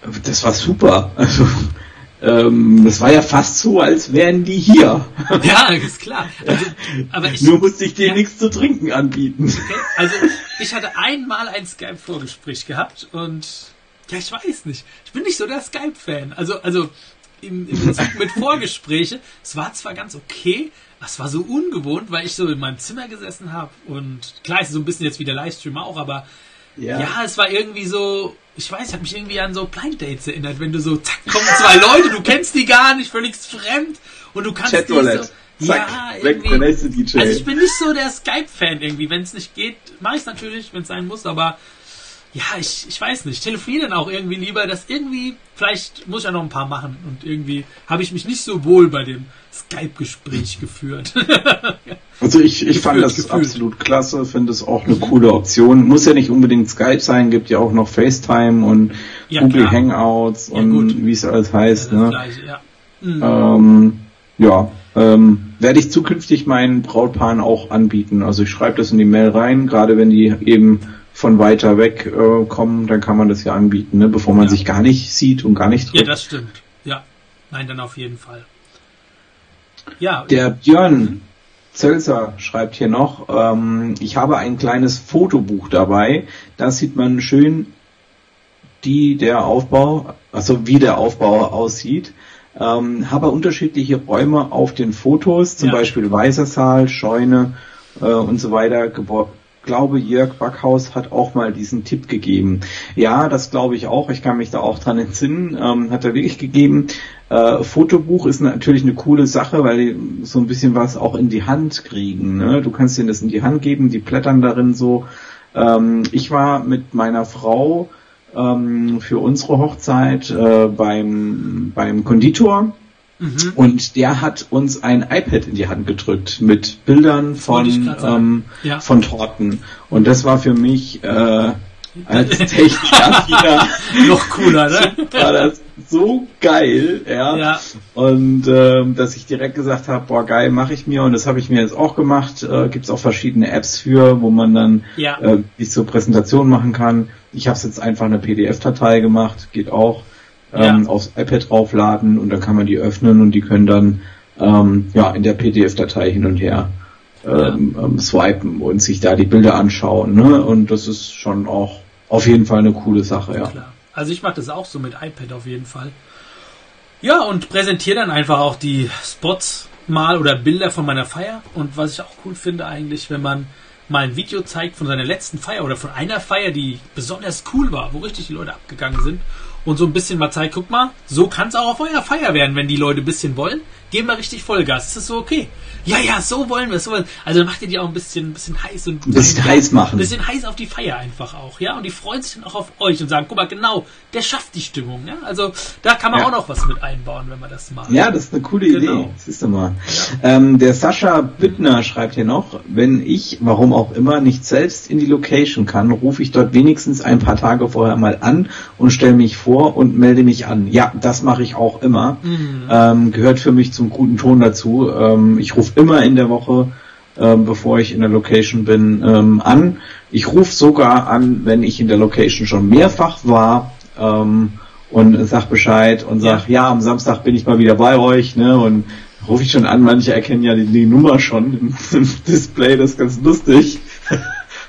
ja. das war super. Also ähm, das war ja fast so, als wären die hier. Ja, ist klar. Also, aber ich, Nur musste ich dir ja. nichts zu trinken anbieten. Okay. Also ich hatte einmal ein Skype-Vorgespräch gehabt und ja, ich weiß nicht. Ich bin nicht so der Skype-Fan. Also, also im, im Bezug mit Vorgespräche, es war zwar ganz okay, es war so ungewohnt, weil ich so in meinem Zimmer gesessen habe und klar ist so ein bisschen jetzt wie der Livestream auch, aber ja. ja, es war irgendwie so, ich weiß, hat mich irgendwie an so Blind Dates erinnert, wenn du so, zack, kommen zwei Leute, du kennst die gar nicht, völlig fremd und du kannst die so, Zack, ja, irgendwie. Der nächste DJ. Also ich bin nicht so der Skype-Fan irgendwie. Wenn es nicht geht, mache ich es natürlich, wenn es sein muss, aber ja, ich, ich weiß nicht. Telefonieren auch irgendwie lieber, dass irgendwie, vielleicht muss ich ja noch ein paar machen und irgendwie habe ich mich nicht so wohl bei dem Skype-Gespräch geführt. also ich, ich fand das gefühlt. absolut klasse, finde es auch eine mhm. coole Option. Muss ja nicht unbedingt Skype sein, gibt ja auch noch FaceTime und ja, Google klar. Hangouts ja, und wie es alles heißt. Ja, ne? Gleiche, ja. Mhm. Ähm, ja, ähm, werde ich zukünftig meinen Brautpaaren auch anbieten. Also ich schreibe das in die Mail rein, gerade wenn die eben von weiter weg äh, kommen, dann kann man das ja anbieten, ne? bevor man ja. sich gar nicht sieht und gar nicht trifft. Ja, das stimmt. Ja, nein, dann auf jeden Fall. Ja. Der Björn Zölzer schreibt hier noch, ähm, ich habe ein kleines Fotobuch dabei. Da sieht man schön die, der Aufbau, also wie der Aufbau aussieht. Ähm, habe unterschiedliche Räume auf den Fotos, zum ja. Beispiel Weißer Saal, Scheune äh, und so weiter, Gebäude glaube, Jörg Backhaus hat auch mal diesen Tipp gegeben. Ja, das glaube ich auch. Ich kann mich da auch dran entsinnen. Ähm, hat er wirklich gegeben. Äh, Fotobuch ist natürlich eine coole Sache, weil die so ein bisschen was auch in die Hand kriegen. Ne? Du kannst ihnen das in die Hand geben, die blättern darin so. Ähm, ich war mit meiner Frau ähm, für unsere Hochzeit äh, beim, beim Konditor Mhm. Und der hat uns ein iPad in die Hand gedrückt mit Bildern von, ähm, ja. von Torten. Und das war für mich äh, als Technik-Affiner. Noch cooler, ne? war das so geil, ja. Ja. Und ähm, dass ich direkt gesagt habe, boah geil, mache ich mir und das habe ich mir jetzt auch gemacht. Äh, Gibt es auch verschiedene Apps für, wo man dann Ja. äh, sich zur Präsentation machen kann. Ich habe jetzt einfach eine PDF-Datei gemacht, geht auch. Ähm, Ja. Aufs iPad draufladen und dann kann man die öffnen und die können dann ähm, ja in der PDF-Datei hin und her ähm, ähm, swipen und sich da die Bilder anschauen. Ne? Und das ist schon auch auf jeden Fall eine coole Sache, ja. Klar. Also ich mache das auch so mit iPad auf jeden Fall. Ja, und präsentiere dann einfach auch die Spots mal oder Bilder von meiner Feier. Und was ich auch cool finde eigentlich, wenn man mal ein Video zeigt von seiner letzten Feier oder von einer Feier, die besonders cool war, wo richtig die Leute abgegangen sind und so ein bisschen mal zeigt, guck mal, so kann es auch auf eurer Feier werden, wenn die Leute ein bisschen wollen. Geben wir richtig Vollgas. Ist das so okay? Ja, ja, so wollen wir, so wollen. Also macht ihr die auch ein bisschen, ein bisschen heiß und Ein bisschen heiß machen. Ein bisschen heiß auf die Feier einfach auch, ja. Und die freuen sich dann auch auf euch und sagen, guck mal, genau, der schafft die Stimmung, ja. Also da kann man Ja. auch noch was mit einbauen, wenn man das macht. Ja, das ist eine coole Genau. Idee. Siehst du mal. Ähm, der Sascha Büttner schreibt hier noch, wenn ich, warum auch immer, nicht selbst in die Location kann, rufe ich dort wenigstens ein paar Tage vorher mal an und stelle mich vor und melde mich an. Ja, das mache ich auch immer. Mhm. Ähm, gehört für mich zum guten Ton dazu. Ähm, ich rufe immer in der Woche, ähm, bevor ich in der Location bin, ähm, an. Ich rufe sogar an, wenn ich in der Location schon mehrfach war. Ähm, und sag Bescheid und sag, ja. am Samstag bin ich mal wieder bei euch, ne? Und rufe ich schon an, manche erkennen ja die, die Nummer schon im, im Display, das ist ganz lustig.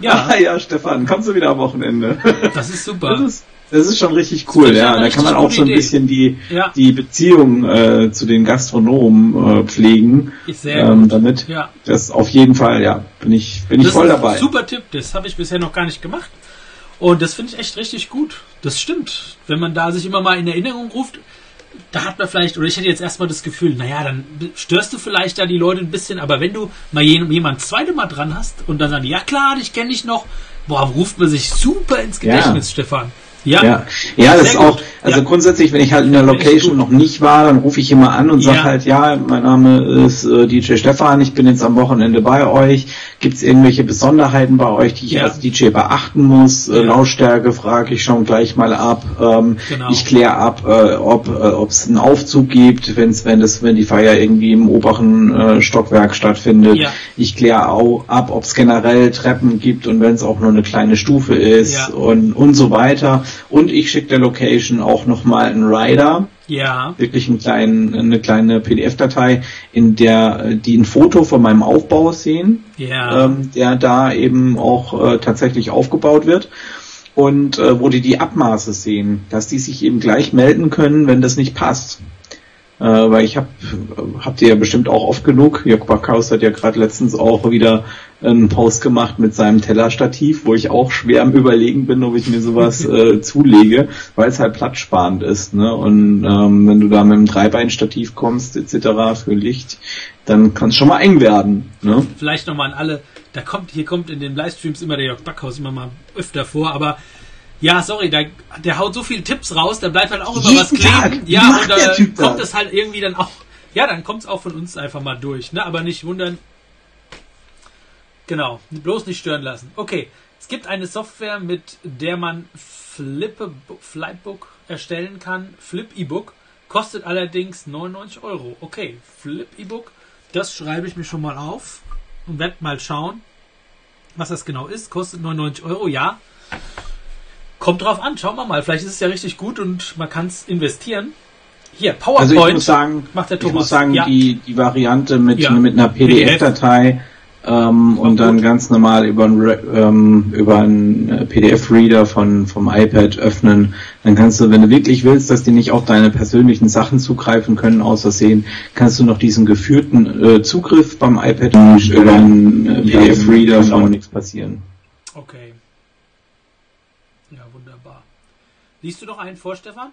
Ja. ah, ja, Stefan, kommst du wieder am Wochenende? Das ist super. Das ist, das ist schon richtig cool, ja. Da kann man auch so ein gute bisschen die, Ja. die Beziehung äh, zu den Gastronomen äh, pflegen. Ist sehr ähm, gut. damit. Ja. Das auf jeden Fall, ja, bin ich, bin ich das voll ist ein dabei. Super Tipp, das habe ich bisher noch gar nicht gemacht. Und das finde ich echt richtig gut. Das stimmt. Wenn man da sich immer mal in Erinnerung ruft, da hat man vielleicht, oder ich hätte jetzt erstmal das Gefühl, naja, dann störst du vielleicht da die Leute ein bisschen, aber wenn du mal jemand zweite Mal dran hast und dann sagen ja klar, ich kenne dich noch, boah, ruft man sich super ins Gedächtnis, Stefan. Ja. Ja, ja, das ist auch, also Ja. grundsätzlich, wenn ich halt in der Location noch nicht war, dann rufe ich immer an und sag Ja. halt, ja, mein Name ist äh, DJ Stefan, ich bin jetzt am Wochenende bei euch. Gibt es irgendwelche Besonderheiten bei euch, die ich Ja. als DJ beachten muss? Äh, Ja. Lautstärke frage ich schon gleich mal ab. Ähm, Genau. Ich kläre ab, äh, ob äh, es einen Aufzug gibt, wenn's, wenn das, wenn die Feier irgendwie im oberen äh, Stockwerk stattfindet. Ja. Ich kläre auch ab, ob es generell Treppen gibt und wenn es auch nur eine kleine Stufe ist und, und so weiter. Und ich schicke der Location auch nochmal einen Rider, Ja. wirklich einen kleinen, eine kleine PDF-Datei, in der äh, die ein Foto von meinem Aufbau sehen, Ja. ähm, der da eben auch äh, tatsächlich aufgebaut wird. Und äh, wo die die Abmaße sehen, dass die sich eben gleich melden können, wenn das nicht passt. Äh, weil ich habe, habt ihr ja bestimmt auch oft genug. Jörg Backhaus hat ja gerade letztens auch wieder einen Post gemacht mit seinem Tellerstativ, wo ich auch schwer am überlegen bin, ob ich mir sowas äh, zulege, weil es halt platzsparend ist. Ne? Und ähm, wenn du da mit einem Dreibeinstativ kommst etc. für Licht, dann kann es schon mal eng werden. Ne? vielleicht nochmal an alle, da kommt, hier kommt in den Livestreams immer der Jörg Backhaus immer mal öfter vor, aber ja, sorry, da, der haut so viele Tipps raus, da bleibt halt auch immer Jeden was kleben. Tag. Ja, und der da kommt es halt irgendwie dann auch, ja, dann kommt es auch von uns einfach mal durch, ne, aber nicht wundern. Genau, bloß nicht stören lassen. Okay, es gibt eine Software, mit der man Flippe, Flipbook erstellen kann. Flip E-Book kostet allerdings 99 Euro. Okay, Flip E-Book, das schreibe ich mir schon mal auf und werde mal schauen, was das genau ist. Kostet 99 Euro, ja. Kommt drauf an, schauen wir mal. Vielleicht ist es ja richtig gut und man kann es investieren. Hier, Also PowerPoint. ich muss sagen, macht der ich Thomas. muss sagen, Ja. die, die Variante mit, Ja. mit einer PDF-Datei ähm, und dann gut. ganz normal über einen ähm, über einen äh, PDF-Reader von vom iPad öffnen, dann kannst du, wenn du wirklich willst, dass die nicht auf deine persönlichen Sachen zugreifen können, außersehen, kannst du noch diesen geführten äh, Zugriff beim iPad über einen äh, PDF-Reader kann auch nichts passieren. Okay. Ja, wunderbar. Liest du noch einen vor, Stefan?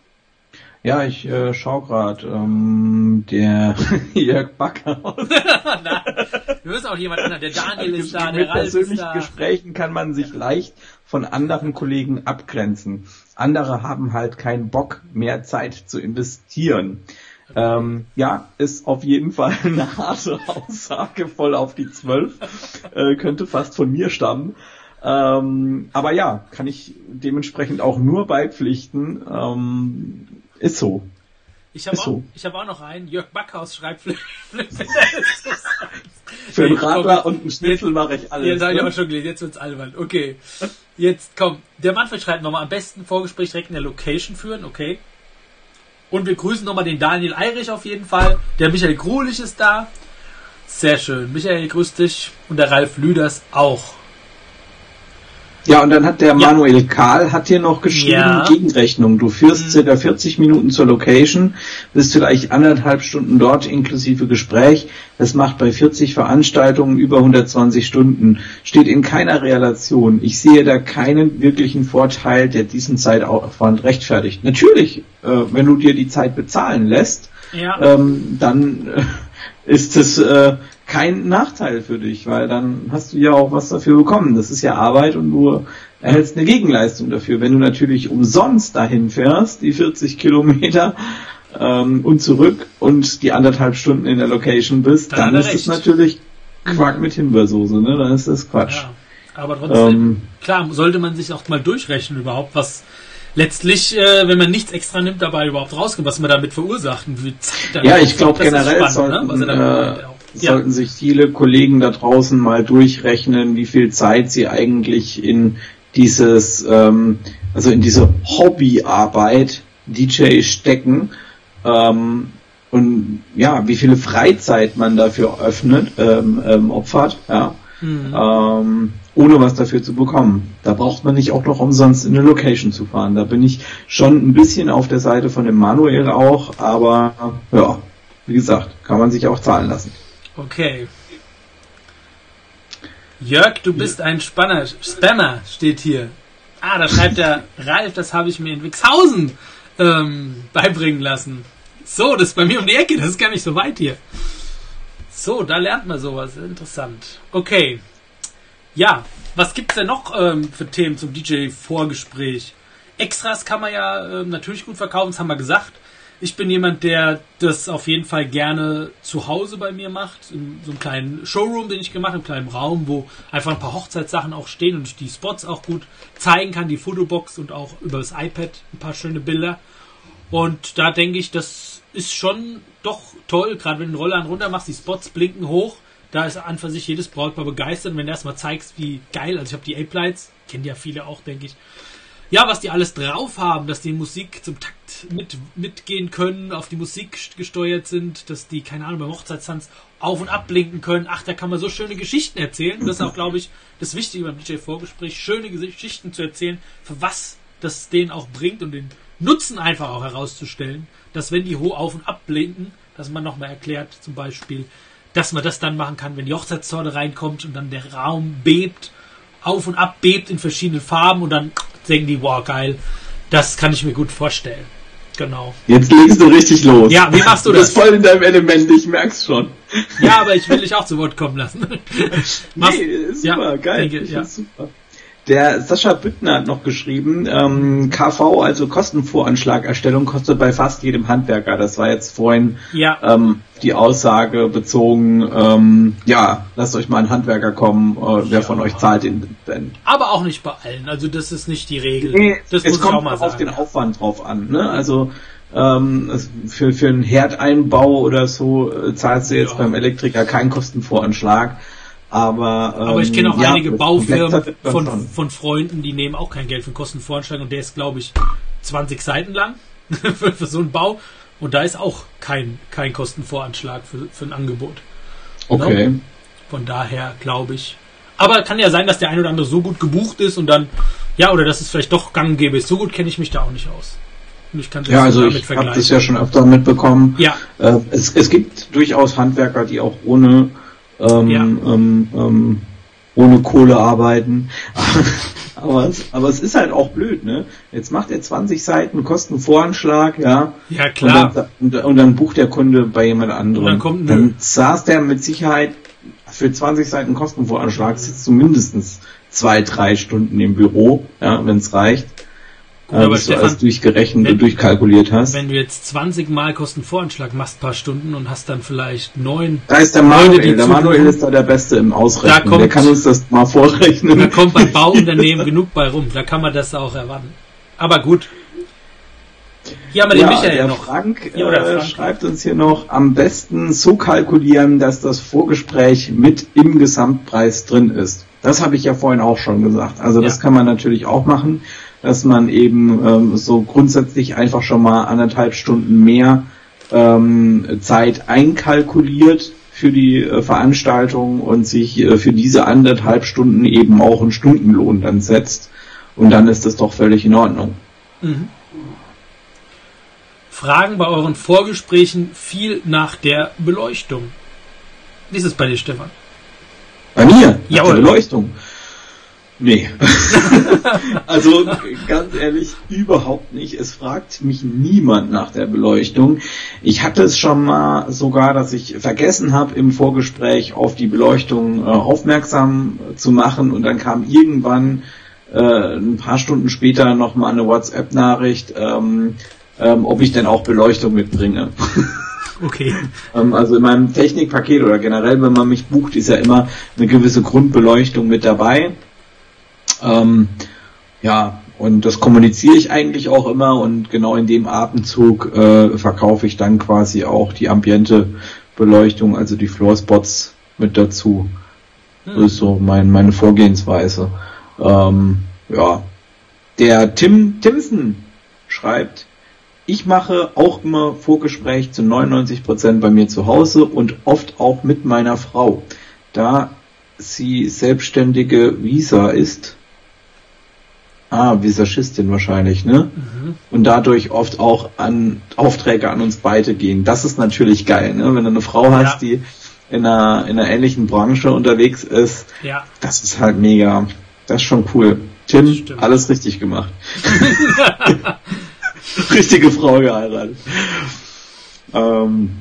Ja, ich äh, schau gerade, ähm, der Jörg Backhaus. Wir müssen auch jemand anderen. Der Daniel ist da, der mit Ralf persönlichen da. Gesprächen kann man sich leicht von anderen Kollegen abgrenzen. Andere haben halt keinen Bock, mehr Zeit zu investieren. Ähm, ja, ist auf jeden Fall eine harte Aussage, voll auf die Zwölf. Äh, könnte fast von mir stammen. Ähm, aber ja, kann ich dementsprechend auch nur beipflichten. Ähm, ist so. Ich habe auch, so. ich hab auch noch einen. Jörg Backhaus schreibt Flip. Für einen Radler und einen Schnitzel mache ich alles. Jetzt habe ich ne? aber schon gelesen, jetzt wird's albern. Okay. Jetzt komm. Der Manfred schreibt nochmal am besten Vorgespräch direkt in der Location führen, okay. Und wir grüßen nochmal den Daniel Eirich auf jeden Fall. Der Michael Grulich ist da. Sehr schön. Michael, grüß dich. Und der Ralf Lüders auch. Ja, und dann hat der Manuel Karl hat hier noch geschrieben, Ja. Gegenrechnung. Du führst Mhm. circa 40 Minuten zur Location, bist vielleicht anderthalb Stunden dort inklusive Gespräch. Das macht bei 40 Veranstaltungen über 120 Stunden. Steht in keiner Relation. Ich sehe da keinen wirklichen Vorteil, der diesen Zeitaufwand rechtfertigt. Natürlich, äh, wenn du dir die Zeit bezahlen lässt, Ja. ähm, dann äh, ist es äh, kein Nachteil für dich, weil dann hast du ja auch was dafür bekommen. Das ist ja Arbeit und du erhältst eine Gegenleistung dafür. Wenn du natürlich umsonst dahin fährst, die 40 Kilometer ähm, und zurück und die anderthalb Stunden in der Location bist, Dann dann, ist es recht. natürlich Quark mit Himbeersoße, ne? Dann ist das Quatsch. Ja, aber trotzdem, Ähm, klar, sollte man sich auch mal durchrechnen überhaupt, was letztlich, äh, wenn man nichts extra nimmt, dabei überhaupt rauskommt, was man damit verursacht und wie Zeit Ja, ich glaube das generell spannend, ne? Ja. sollten sich viele Kollegen da draußen mal durchrechnen, wie viel Zeit sie eigentlich in dieses, ähm, also in diese Hobbyarbeit DJ stecken ähm, und ja, wie viele Freizeit man dafür öffnet, ähm, ähm, opfert, ja, Mhm. ähm, ohne was dafür zu bekommen. Da braucht man nicht auch noch umsonst in eine Location zu fahren. Da bin ich schon ein bisschen auf der Seite von dem Manuel auch, aber ja, wie gesagt, kann man sich auch zahlen lassen. Okay. Jörg, du bist ein Spanner. Spammer steht hier. Ah, da schreibt der Ralf, das habe ich mir in Wixhausen ähm, beibringen lassen. So, das ist bei mir um die Ecke, das ist gar nicht so weit hier. So, da lernt man sowas. Interessant. Okay. Ja, was gibt's denn noch ähm, für Themen zum DJ-Vorgespräch? Extras kann man ja ähm, natürlich gut verkaufen, das haben wir gesagt. Ich bin jemand, der das auf jeden Fall gerne zu Hause bei mir macht. In so einem kleinen Showroom, den ich gemacht habe, einem kleinen Raum, wo einfach ein paar Hochzeitssachen auch stehen und ich die Spots auch gut zeigen kann, die Fotobox und auch über das iPad ein paar schöne Bilder. Und da denke ich, das ist schon doch toll, gerade wenn du den Roller runter machst, die Spots blinken hoch. Da ist an für sich jedes Brautpaar begeistert. Wenn du erstmal zeigst, wie geil, also ich habe die Ape-Lights, kennen ja viele auch, denke ich. Ja, was die alles drauf haben, dass die Musik zum Takt mit, mitgehen können, auf die Musik gesteuert sind, dass die, keine Ahnung, beim Hochzeitstanz auf und ab blinken können. Ach, da kann man so schöne Geschichten erzählen. Das ist auch, glaube ich, das Wichtige beim DJ-Vorgespräch, schöne Geschichten zu erzählen, für was das denen auch bringt und den Nutzen einfach auch herauszustellen, dass wenn die hoch auf und ab blinken, dass man nochmal erklärt, zum Beispiel, dass man das dann machen kann, wenn die Hochzeitstorte reinkommt und dann der Raum bebt, auf und ab bebt in verschiedenen Farben und dann denken die, wow, geil, das kann ich mir gut vorstellen. Genau. Jetzt legst du richtig los. Ja, wie machst du Du bist das? voll in deinem Element, ich merk's schon. Ja, aber ich will dich auch zu Wort kommen lassen. Machst- Nee, super, Ja, geil. denke, ja. super. Der Sascha Büttner hat noch geschrieben, ähm, KV, also Kostenvoranschlagerstellung, kostet bei fast jedem Handwerker. Das war jetzt vorhin Ja. ähm, die Aussage bezogen, ähm, ja, lasst euch mal ein Handwerker kommen, äh, wer von euch zahlt den denn? Aber auch nicht bei allen. Also das ist nicht die Regel. Nee, das es muss ich auch kommt mal auch auf den sagen. Aufwand drauf an. Ne? Also ähm, für, für einen Herdeinbau oder so äh, zahlst du jetzt Ja. beim Elektriker keinen Kostenvoranschlag. Aber, ähm, Aber ich kenne auch ja, einige Baufirmen von, schon. von Freunden, die nehmen auch kein Geld für Kostenvoranschlag und der ist, glaube ich, 20 Seiten lang für, für so einen Bau. Und da ist auch kein, kein Kostenvoranschlag für, für ein Angebot. Okay. Ne? Von daher glaube ich. Aber kann ja sein, dass der ein oder andere so gut gebucht ist und dann, ja, oder dass es vielleicht doch gang gäbe ist. So gut kenne ich mich da auch nicht aus. Und ich kann das Ja, also ich habe das ja schon öfter mitbekommen. Ja, Äh, es, es gibt durchaus Handwerker, die auch ohne ähm, Ja. ähm, ähm, ohne Kohle arbeiten. aber, es, aber es ist halt auch blöd, ne? Jetzt macht er 20 Seiten Kostenvoranschlag, ja. ja klar. Und dann, und, und dann bucht der Kunde bei jemand anderem. Und dann kommt dann saß der mit Sicherheit für 20 Seiten Kostenvoranschlag sitzt du mindestens zwei, drei Stunden im Büro, ja, wenn es reicht. Gut, aber Stefan, du alles durchgerechnet wenn, und durchkalkuliert hast. Wenn du jetzt 20 Mal Kostenvoranschlag machst, paar Stunden und hast dann vielleicht neun. Da ist der Manuel. Der Manuel ist da der Beste im Ausrechnen. Da kommt, der kann uns das mal vorrechnen. Da kommt beim Bauunternehmen genug bei rum. Da kann man das auch erwarten. Aber gut. Hier haben wir ja, den Michael der noch. Frank, ja, äh, Frank schreibt uns hier noch, am besten so kalkulieren, dass das Vorgespräch mit im Gesamtpreis drin ist. Das habe ich ja vorhin auch schon gesagt. Also das kann man natürlich auch machen dass man eben ähm, so grundsätzlich einfach schon mal anderthalb Stunden mehr ähm, Zeit einkalkuliert für die äh, Veranstaltung und sich äh, für diese anderthalb Stunden eben auch einen Stundenlohn dann setzt. Und dann ist das doch völlig in Ordnung. Mhm. Fragen bei euren Vorgesprächen viel nach der Beleuchtung. Wie ist es bei dir, Stefan? Bei mir? Ja, Beleuchtung. Nee. also ganz ehrlich, überhaupt nicht. Es fragt mich niemand nach der Beleuchtung. Ich hatte es schon mal sogar, dass ich vergessen habe, im Vorgespräch auf die Beleuchtung äh, aufmerksam zu machen und dann kam irgendwann äh, ein paar Stunden später nochmal eine WhatsApp-Nachricht, ähm, ähm, ob ich denn auch Beleuchtung mitbringe. Okay. ähm, also in meinem Technikpaket oder generell, wenn man mich bucht, ist ja immer eine gewisse Grundbeleuchtung mit dabei. Ähm, ja, und das kommuniziere ich eigentlich auch immer und genau in dem Atemzug äh, verkaufe ich dann quasi auch die ambiente Beleuchtung, also die Floorspots mit dazu. Hm. Das ist so mein, meine Vorgehensweise. Ähm, ja. Der Tim Timson schreibt, ich mache auch immer Vorgespräch zu 99% bei mir zu Hause und oft auch mit meiner Frau. Da sie selbstständige Visa ist, Ah, Visagistin wahrscheinlich, ne? Mhm. Und dadurch oft auch an Aufträge an uns beide gehen. Das ist natürlich geil, ne? Wenn du eine Frau hast, ja. die in einer, in einer ähnlichen Branche unterwegs ist, ja. das ist halt mega. Das ist schon cool. Tim, alles richtig gemacht. Richtige Frau geheiratet. Ähm,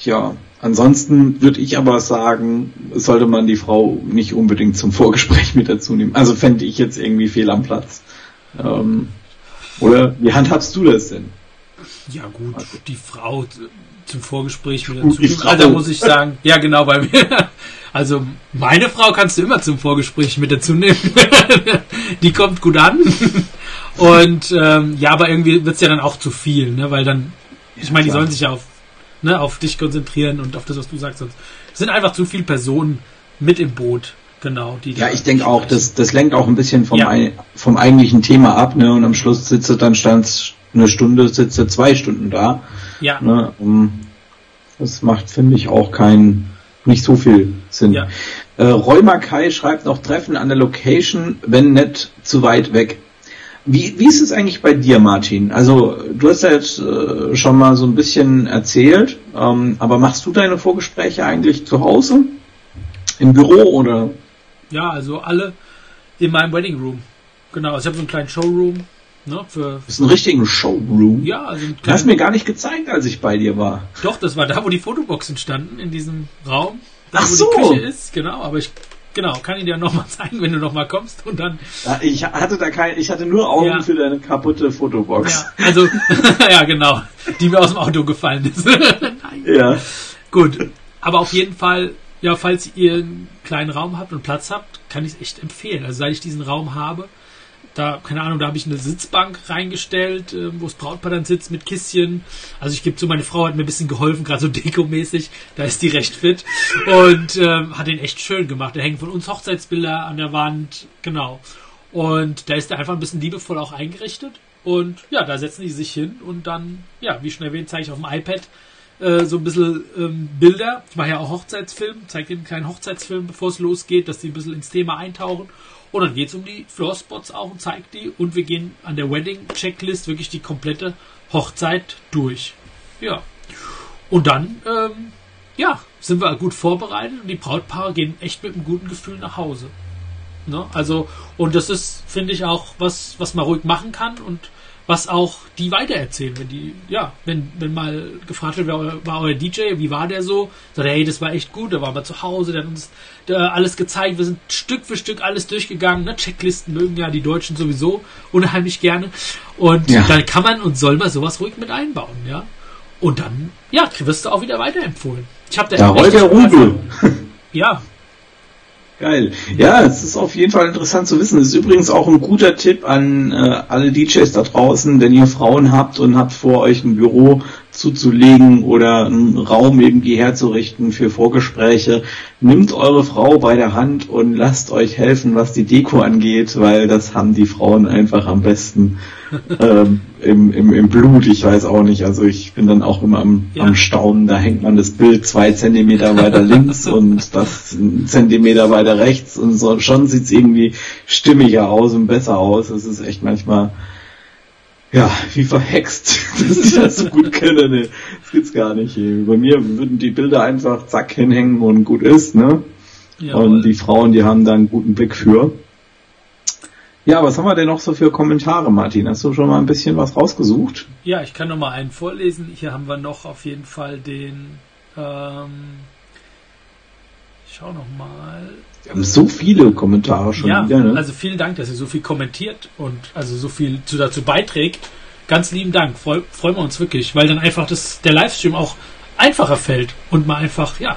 ja, Ansonsten würde ich aber sagen, sollte man die Frau nicht unbedingt zum Vorgespräch mit dazu nehmen. Also fände ich jetzt irgendwie fehl am Platz. Ähm, oder wie handhabst du das denn? Ja gut, also. die Frau zum Vorgespräch mit dazu nehmen. Also muss ich sagen, ja genau, weil wir, also meine Frau kannst du immer zum Vorgespräch mit dazu nehmen. die kommt gut an. Und ähm, ja, aber irgendwie wird's ja dann auch zu viel, ne? Weil dann, ich meine, die sollen sich ja auf ne, auf dich konzentrieren und auf das, was du sagst. Sonst sind einfach zu viele Personen mit im Boot. Genau, die ja, ich denke auch, das, das lenkt auch ein bisschen vom, ja. ein, vom eigentlichen Thema ab, ne? Und am Schluss sitzt du dann stand eine Stunde, sitzt du zwei Stunden da. Ja. Ne? Um, das macht, finde ich, auch keinen, nicht so viel Sinn. Ja. Äh, Roy Mackay schreibt noch Treffen an der Location, wenn nicht zu weit weg. Wie, wie ist es eigentlich bei dir, Martin? Also du hast ja jetzt äh, schon mal so ein bisschen erzählt, ähm, aber machst du deine Vorgespräche eigentlich zu Hause? Im Büro oder? Ja, also alle in meinem Wedding Room. Genau, also ich habe so einen kleinen Showroom. Ne, für das ist ein richtiger Showroom. Ja, also ein Du hast mir gar nicht gezeigt, als ich bei dir war. Doch, das war da, wo die Fotoboxen standen, in diesem Raum. Da, Ach wo so. die Küche ist, genau. Aber ich Genau, kann ich dir nochmal zeigen, wenn du nochmal kommst und dann. Ja, ich hatte da kein, ich hatte nur Augen ja. für deine kaputte Fotobox. Ja, also, ja genau, die mir aus dem Auto gefallen ist. ja. Gut, aber auf jeden Fall, ja, falls ihr einen kleinen Raum habt und Platz habt, kann ich es echt empfehlen. Also seit ich diesen Raum habe, da, keine Ahnung, da habe ich eine Sitzbank reingestellt, äh, wo das Brautpaar dann sitzt mit Kisschen. Also ich gebe zu, meine Frau hat mir ein bisschen geholfen, gerade so dekomäßig. Da ist die recht fit. Und ähm, hat den echt schön gemacht. Da hängen von uns Hochzeitsbilder an der Wand. Genau. Und da ist er einfach ein bisschen liebevoll auch eingerichtet. Und ja, da setzen die sich hin und dann, ja, wie schon erwähnt, zeige ich auf dem iPad äh, so ein bisschen ähm, Bilder. Ich mache ja auch Hochzeitsfilm, zeige ihnen einen kleinen Hochzeitsfilm, bevor es losgeht, dass die ein bisschen ins Thema eintauchen. Und dann geht es um die Floorspots auch und zeigt die. Und wir gehen an der Wedding-Checklist wirklich die komplette Hochzeit durch. Ja. Und dann, ähm, ja, sind wir gut vorbereitet und die Brautpaare gehen echt mit einem guten Gefühl nach Hause. Ne? Also, und das ist, finde ich, auch was, was man ruhig machen kann und was auch die weitererzählen, wenn die, ja, wenn, wenn mal gefragt wird, wer war euer DJ, wie war der so? Sagt er, hey, das war echt gut, da waren wir zu Hause, der hat uns da alles gezeigt, wir sind Stück für Stück alles durchgegangen, ne? Checklisten mögen ja die Deutschen sowieso unheimlich gerne. Und ja. dann kann man und soll man sowas ruhig mit einbauen, ja. Und dann, ja, wirst du auch wieder weiterempfohlen. Ich habe da ja, heute Rubel. Ja, Geil. Ja, es ist auf jeden Fall interessant zu wissen. Es ist übrigens auch ein guter Tipp an äh, alle DJs da draußen, wenn ihr Frauen habt und habt vor, euch ein Büro zuzulegen oder einen Raum irgendwie herzurichten für Vorgespräche. Nimmt eure Frau bei der Hand und lasst euch helfen, was die Deko angeht, weil das haben die Frauen einfach am besten ähm, im, im, im Blut. Ich weiß auch nicht. Also ich bin dann auch immer am, ja. am Staunen. Da hängt man das Bild zwei Zentimeter weiter links und das Zentimeter weiter rechts und so. Schon sieht's irgendwie stimmiger aus und besser aus. Es ist echt manchmal ja, wie verhext, dass die das so gut kennen. Nee, das gibt's gar nicht. Bei mir würden die Bilder einfach zack hinhängen und gut ist, ne? Jawohl. Und die Frauen, die haben da einen guten Blick für. Ja, was haben wir denn noch so für Kommentare, Martin? Hast du schon mal ein bisschen was rausgesucht? Ja, ich kann noch mal einen vorlesen. Hier haben wir noch auf jeden Fall den. Ähm, ich schau noch mal. Wir haben so viele Kommentare schon ja, wieder. Ne? Also vielen Dank, dass ihr so viel kommentiert und also so viel dazu beiträgt. Ganz lieben Dank. Freu, freuen wir uns wirklich, weil dann einfach das, der Livestream auch einfacher fällt und man einfach, ja.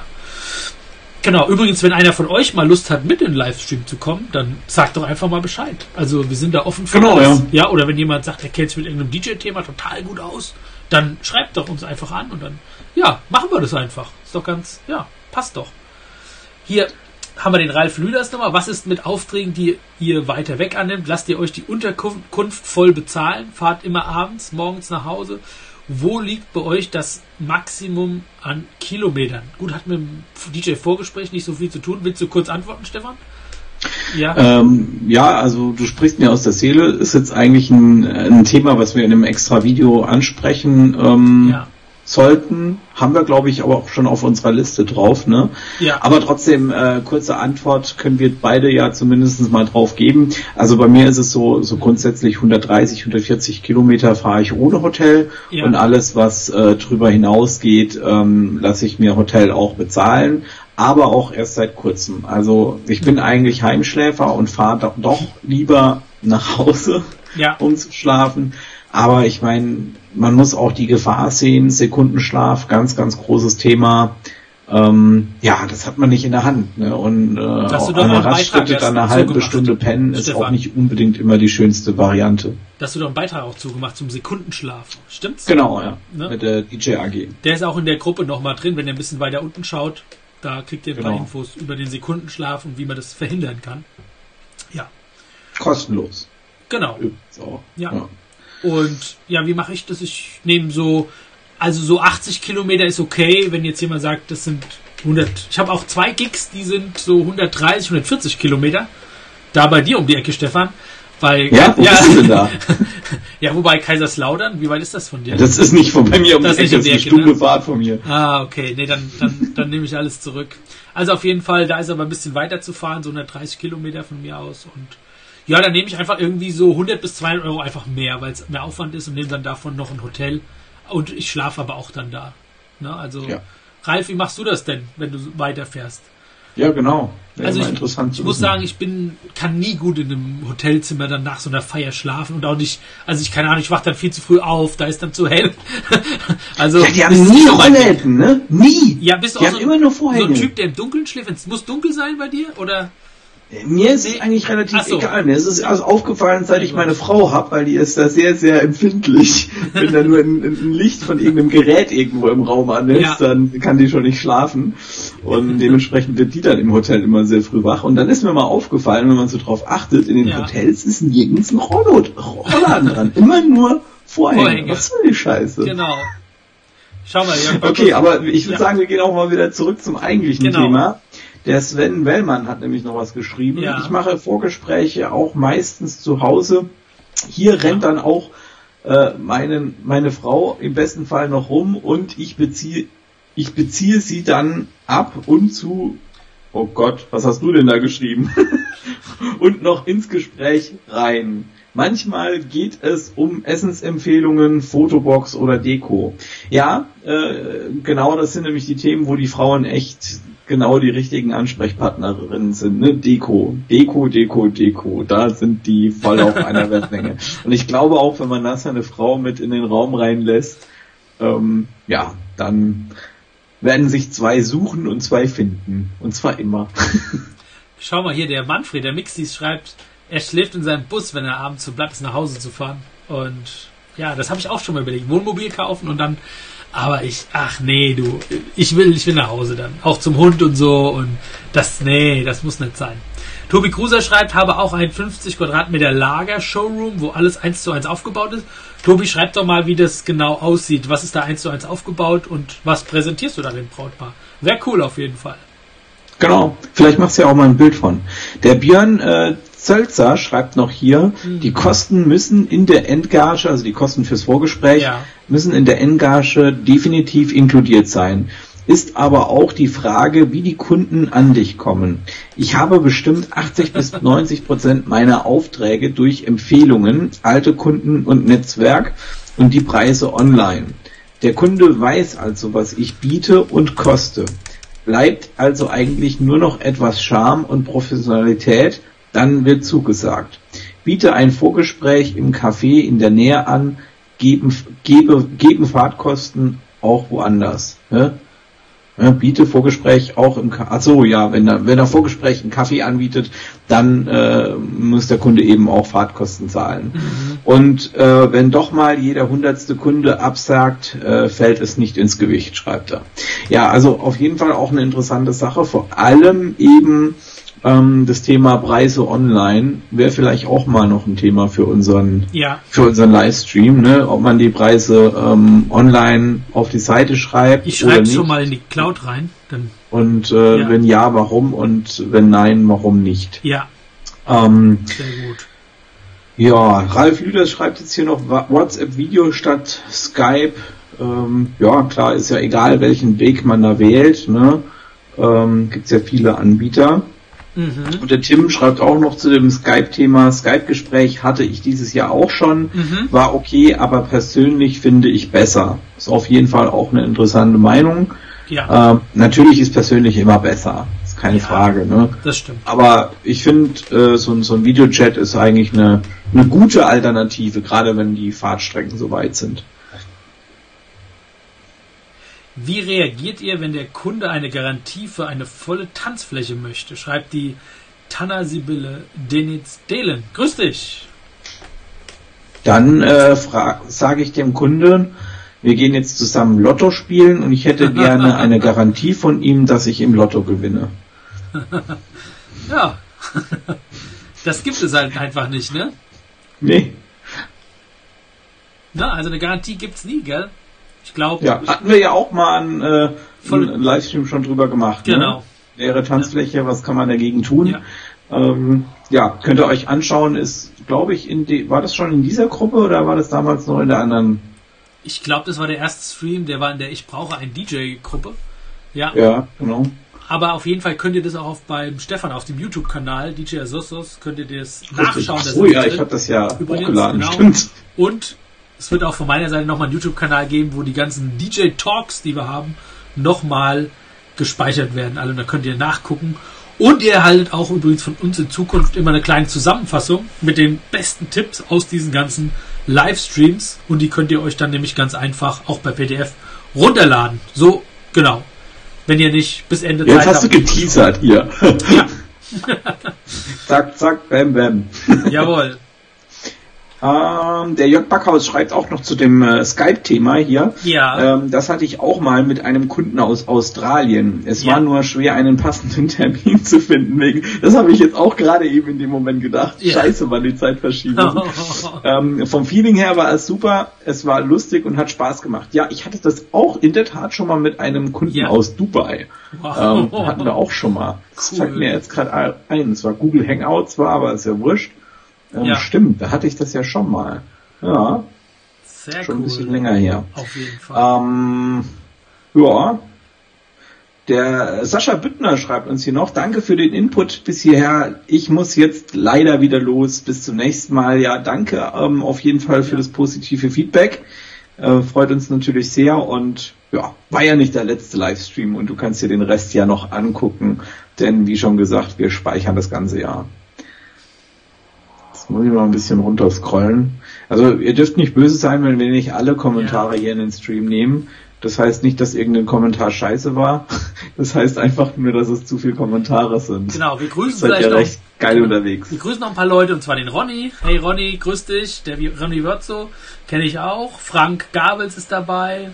Genau, übrigens, wenn einer von euch mal Lust hat, mit in den Livestream zu kommen, dann sagt doch einfach mal Bescheid. Also wir sind da offen für genau, alles. Ja. ja, oder wenn jemand sagt, er kennt sich mit irgendeinem DJ-Thema total gut aus, dann schreibt doch uns einfach an und dann, ja, machen wir das einfach. Ist doch ganz, ja, passt doch. Hier, haben wir den Ralf Lüders nochmal. Was ist mit Aufträgen, die ihr weiter weg annimmt? Lasst ihr euch die Unterkunft voll bezahlen? Fahrt immer abends, morgens nach Hause? Wo liegt bei euch das Maximum an Kilometern? Gut, hat mit dem DJ Vorgespräch nicht so viel zu tun. Willst du kurz antworten, Stefan? Ja. Ähm, ja, also du sprichst mir aus der Seele. Ist jetzt eigentlich ein, ein Thema, was wir in einem extra Video ansprechen. Ähm, ja sollten, haben wir glaube ich aber auch schon auf unserer Liste drauf, ne? Ja. Aber trotzdem, äh, kurze Antwort können wir beide ja zumindest mal drauf geben. Also bei mir ist es so, so grundsätzlich 130, 140 Kilometer fahre ich ohne Hotel ja. und alles, was äh, drüber hinausgeht, ähm, lasse ich mir Hotel auch bezahlen. Aber auch erst seit kurzem. Also ich bin eigentlich Heimschläfer und fahre doch, doch lieber nach Hause, ja. um zu schlafen. Aber ich meine, man muss auch die Gefahr sehen, Sekundenschlaf, ganz, ganz großes Thema. Ähm, ja, das hat man nicht in der Hand. Ne? Und äh, eine Raststätte dann eine halbe. Stunde pennen ist Stefan. auch nicht unbedingt immer die schönste Variante. Da hast du doch einen Beitrag auch zugemacht zum Sekundenschlaf. Stimmt's? Genau, ja. Ne? Mit der DJ AG. Der ist auch in der Gruppe nochmal drin, wenn ihr ein bisschen weiter unten schaut. Da kriegt ihr ein genau. paar Infos über den Sekundenschlaf und wie man das verhindern kann. Ja. Kostenlos. Genau. ja. ja. Und ja, wie mache ich das? Ich nehme so, also so 80 Kilometer ist okay, wenn jetzt jemand sagt, das sind 100. Ich habe auch zwei Gigs, die sind so 130, 140 Kilometer. Da bei dir um die Ecke, Stefan. Bei, ja, wo ja, bist du denn da? ja, wobei Kaiserslautern, wie weit ist das von dir? Das ist nicht von bei mir um das die Ecke, das ist eine Stunde ne? Fahrt von mir. Ah, okay, nee, dann, dann, dann nehme ich alles zurück. Also auf jeden Fall, da ist aber ein bisschen weiter zu fahren, so 130 Kilometer von mir aus und ja, dann nehme ich einfach irgendwie so 100 bis 200 Euro einfach mehr, weil es mehr Aufwand ist und nehme dann davon noch ein Hotel. Und ich schlafe aber auch dann da. Ne? Also, ja. Ralf, wie machst du das denn, wenn du weiterfährst? Ja, genau. Wäre also ich, interessant ich muss sagen, ich bin, kann nie gut in einem Hotelzimmer dann nach so einer Feier schlafen und auch nicht, also ich keine Ahnung, ich wach dann viel zu früh auf, da ist dann zu hell. also ja, die haben nie Rollläden, ne? Nie. Ja, bist du die auch so, immer nur Vorhänge. so ein Typ, der im Dunkeln schläft? Es muss dunkel sein bei dir oder? Mir ist es eigentlich relativ so. egal. Mir ist es also aufgefallen, seit ich meine Frau habe, weil die ist da sehr, sehr empfindlich. Wenn da nur ein, ein, Licht von irgendeinem Gerät irgendwo im Raum an ist, ja. dann kann die schon nicht schlafen. Und dementsprechend wird die dann im Hotel immer sehr früh wach. Und dann ist mir mal aufgefallen, wenn man so drauf achtet, in den ja. Hotels ist nirgends ein Rollladen dran. Immer nur Vorhänge. Vorhänge. Was soll die Scheiße? Genau. Schau mal, ja. Okay, aber ich würde ja. sagen, wir gehen auch mal wieder zurück zum eigentlichen genau. Thema. Der Sven Wellmann hat nämlich noch was geschrieben. Ja. Ich mache Vorgespräche auch meistens zu Hause. Hier rennt dann auch äh, meine, meine Frau im besten Fall noch rum und ich beziehe, ich beziehe sie dann ab und zu, oh Gott, was hast du denn da geschrieben? und noch ins Gespräch rein. Manchmal geht es um Essensempfehlungen, Fotobox oder Deko. Ja, äh, genau das sind nämlich die Themen, wo die Frauen echt genau die richtigen Ansprechpartnerinnen sind. Ne? Deko, Deko, Deko, Deko. Da sind die voll auf einer Wellenlänge. Und ich glaube auch, wenn man das eine Frau mit in den Raum reinlässt, ähm, ja, dann werden sich zwei suchen und zwei finden. Und zwar immer. Schau mal hier, der Manfred, der Mixis schreibt, er schläft in seinem Bus, wenn er abends so bleibt, ist nach Hause zu fahren. Und ja, das habe ich auch schon mal überlegt. Wohnmobil kaufen und dann, aber ich, ach nee, du, ich will, ich will nach Hause dann. Auch zum Hund und so und das, nee, das muss nicht sein. Tobi Kruser schreibt, habe auch ein 50 Quadratmeter Lager-Showroom, wo alles eins zu eins aufgebaut ist. Tobi, schreib doch mal, wie das genau aussieht. Was ist da eins zu eins aufgebaut und was präsentierst du da dem Brautpaar? Wäre cool auf jeden Fall. Genau, vielleicht machst du ja auch mal ein Bild von. Der Björn äh, Zölzer schreibt noch hier, mhm. die Kosten müssen in der Endgage, also die Kosten fürs Vorgespräch, ja. müssen in der Endgage definitiv inkludiert sein. Ist aber auch die Frage, wie die Kunden an dich kommen. Ich habe bestimmt 80 bis 90 Prozent meiner Aufträge durch Empfehlungen, alte Kunden und Netzwerk und die Preise online. Der Kunde weiß also, was ich biete und koste. Bleibt also eigentlich nur noch etwas Charme und Professionalität dann wird zugesagt. Biete ein Vorgespräch im Café in der Nähe an, geben, gebe, geben Fahrtkosten auch woanders. Ne? Ja, biete Vorgespräch auch im Ka Achso, ja, wenn er, wenn er Vorgespräch einen Kaffee anbietet, dann äh, muss der Kunde eben auch Fahrtkosten zahlen. Mhm. Und äh, wenn doch mal jeder hundertste Kunde absagt, äh, fällt es nicht ins Gewicht, schreibt er. Ja, also auf jeden Fall auch eine interessante Sache, vor allem eben ähm, das Thema Preise online wäre vielleicht auch mal noch ein Thema für unseren, ja. für unseren Livestream, ne? Ob man die Preise ähm, online auf die Seite schreibt. Ich schreibe schon mal in die Cloud rein. Dann und äh, ja. wenn ja, warum? Und wenn nein, warum nicht? Ja. Ähm, Sehr gut. Ja, Ralf Lüders schreibt jetzt hier noch WhatsApp-Video statt Skype. Ähm, ja, klar, ist ja egal, welchen Weg man da wählt. Ne? Ähm, Gibt ja viele Anbieter. Mhm. Und der Tim schreibt auch noch zu dem Skype-Thema, Skype-Gespräch hatte ich dieses Jahr auch schon, mhm. war okay, aber persönlich finde ich besser. Ist auf jeden Fall auch eine interessante Meinung. Ja. Äh, natürlich ist persönlich immer besser, ist keine ja, Frage. Ne? Das stimmt. Aber ich finde, äh, so, so ein Videochat ist eigentlich eine, eine gute Alternative, gerade wenn die Fahrtstrecken so weit sind. Wie reagiert ihr, wenn der Kunde eine Garantie für eine volle Tanzfläche möchte? Schreibt die Tanna Sibylle Denitz Delen. Grüß dich! Dann äh, sage ich dem Kunden, wir gehen jetzt zusammen Lotto spielen und ich hätte gerne eine Garantie von ihm, dass ich im Lotto gewinne. ja, das gibt es halt einfach nicht, ne? Nee. Na, also eine Garantie gibt's nie, gell? Ich glaube. Ja, hatten wir ja auch mal einen, äh, einen Livestream schon drüber gemacht. Ne? Genau. Ne? Leere Tanzfläche, ja. was kann man dagegen tun? Ja. Ähm, ja, könnt ihr euch anschauen, ist, glaube ich, in die, war das schon in dieser Gruppe oder war das damals noch in der anderen? Ich glaube, das war der erste Stream, der war in der Ich brauche ein DJ-Gruppe. Ja. Ja, genau. Aber auf jeden Fall könnt ihr das auch auf beim Stefan auf dem YouTube-Kanal DJ Asosos könnt ihr das nachschauen. Oh ja, ich habe das ja Übrigens, hochgeladen, genau. stimmt. Und es wird auch von meiner Seite nochmal einen YouTube-Kanal geben, wo die ganzen DJ-Talks, die wir haben, nochmal gespeichert werden. Also da könnt ihr nachgucken. Und ihr erhaltet auch übrigens von uns in Zukunft immer eine kleine Zusammenfassung mit den besten Tipps aus diesen ganzen Livestreams. Und die könnt ihr euch dann nämlich ganz einfach auch bei PDF runterladen. So, genau. Wenn ihr nicht bis Ende Jetzt Zeit hast habt. du geteasert hier. Ja. zack, zack, bam, bam. Jawohl. Ähm, der Jörg Backhaus schreibt auch noch zu dem äh, Skype-Thema hier. Ja. Ähm, das hatte ich auch mal mit einem Kunden aus Australien. Es ja. war nur schwer, einen passenden Termin zu finden. Wegen, das habe ich jetzt auch gerade eben in dem Moment gedacht. Ja. Scheiße, war die Zeit verschieben. ähm, vom Feeling her war es super. Es war lustig und hat Spaß gemacht. Ja, ich hatte das auch in der Tat schon mal mit einem Kunden ja. aus Dubai. Wow. Ähm, hatten wir auch schon mal. Das cool. fällt mir jetzt gerade ein. Es war Google Hangouts, war aber ist ja wurscht. Ähm, ja. Stimmt, da hatte ich das ja schon mal. Ja. Sehr schon cool. ein bisschen länger her. Auf jeden Fall. Ähm, ja. Der Sascha Büttner schreibt uns hier noch, danke für den Input bis hierher. Ich muss jetzt leider wieder los. Bis zum nächsten Mal. Ja, danke ähm, auf jeden Fall für das positive Feedback. Äh, freut uns natürlich sehr und ja, war ja nicht der letzte Livestream und du kannst dir den Rest ja noch angucken, denn wie schon gesagt, wir speichern das ganze Jahr. Jetzt muss ich mal ein bisschen runterscrollen. Also ihr dürft nicht böse sein, wenn wir nicht alle Kommentare ja. hier in den Stream nehmen. Das heißt nicht, dass irgendein Kommentar scheiße war. Das heißt einfach nur, dass es zu viele Kommentare sind. Genau, wir grüßen Seid vielleicht ja recht geil genau. unterwegs. Wir grüßen noch ein paar Leute, und zwar den Ronny. Hey Ronny, grüß dich. Der Ronny Wörzo kenne ich auch. Frank Gabels ist dabei.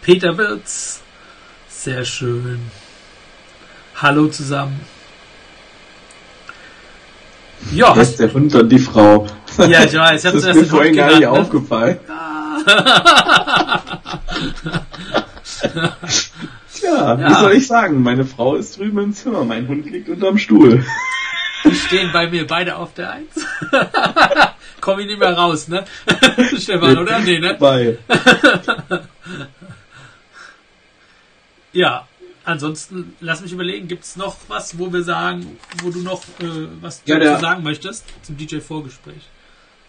Peter Wirz. Sehr schön. Hallo zusammen. Ja. Das ist der Hund und die Frau. Ja, ich weiß. Ich das ist mir vorhin gar nicht ne? aufgefallen. Tja, ja. wie soll ich sagen? Meine Frau ist drüben im Zimmer, mein Hund liegt unterm Stuhl. Die stehen bei mir beide auf der Eins. Komm ich nicht mehr raus, ne? Stefan, oder? Nee, ne? Bei. ja, ansonsten lass mich überlegen, gibt es noch was, wo wir sagen, wo du noch äh, was ja, dazu sagen möchtest zum DJ-Vorgespräch?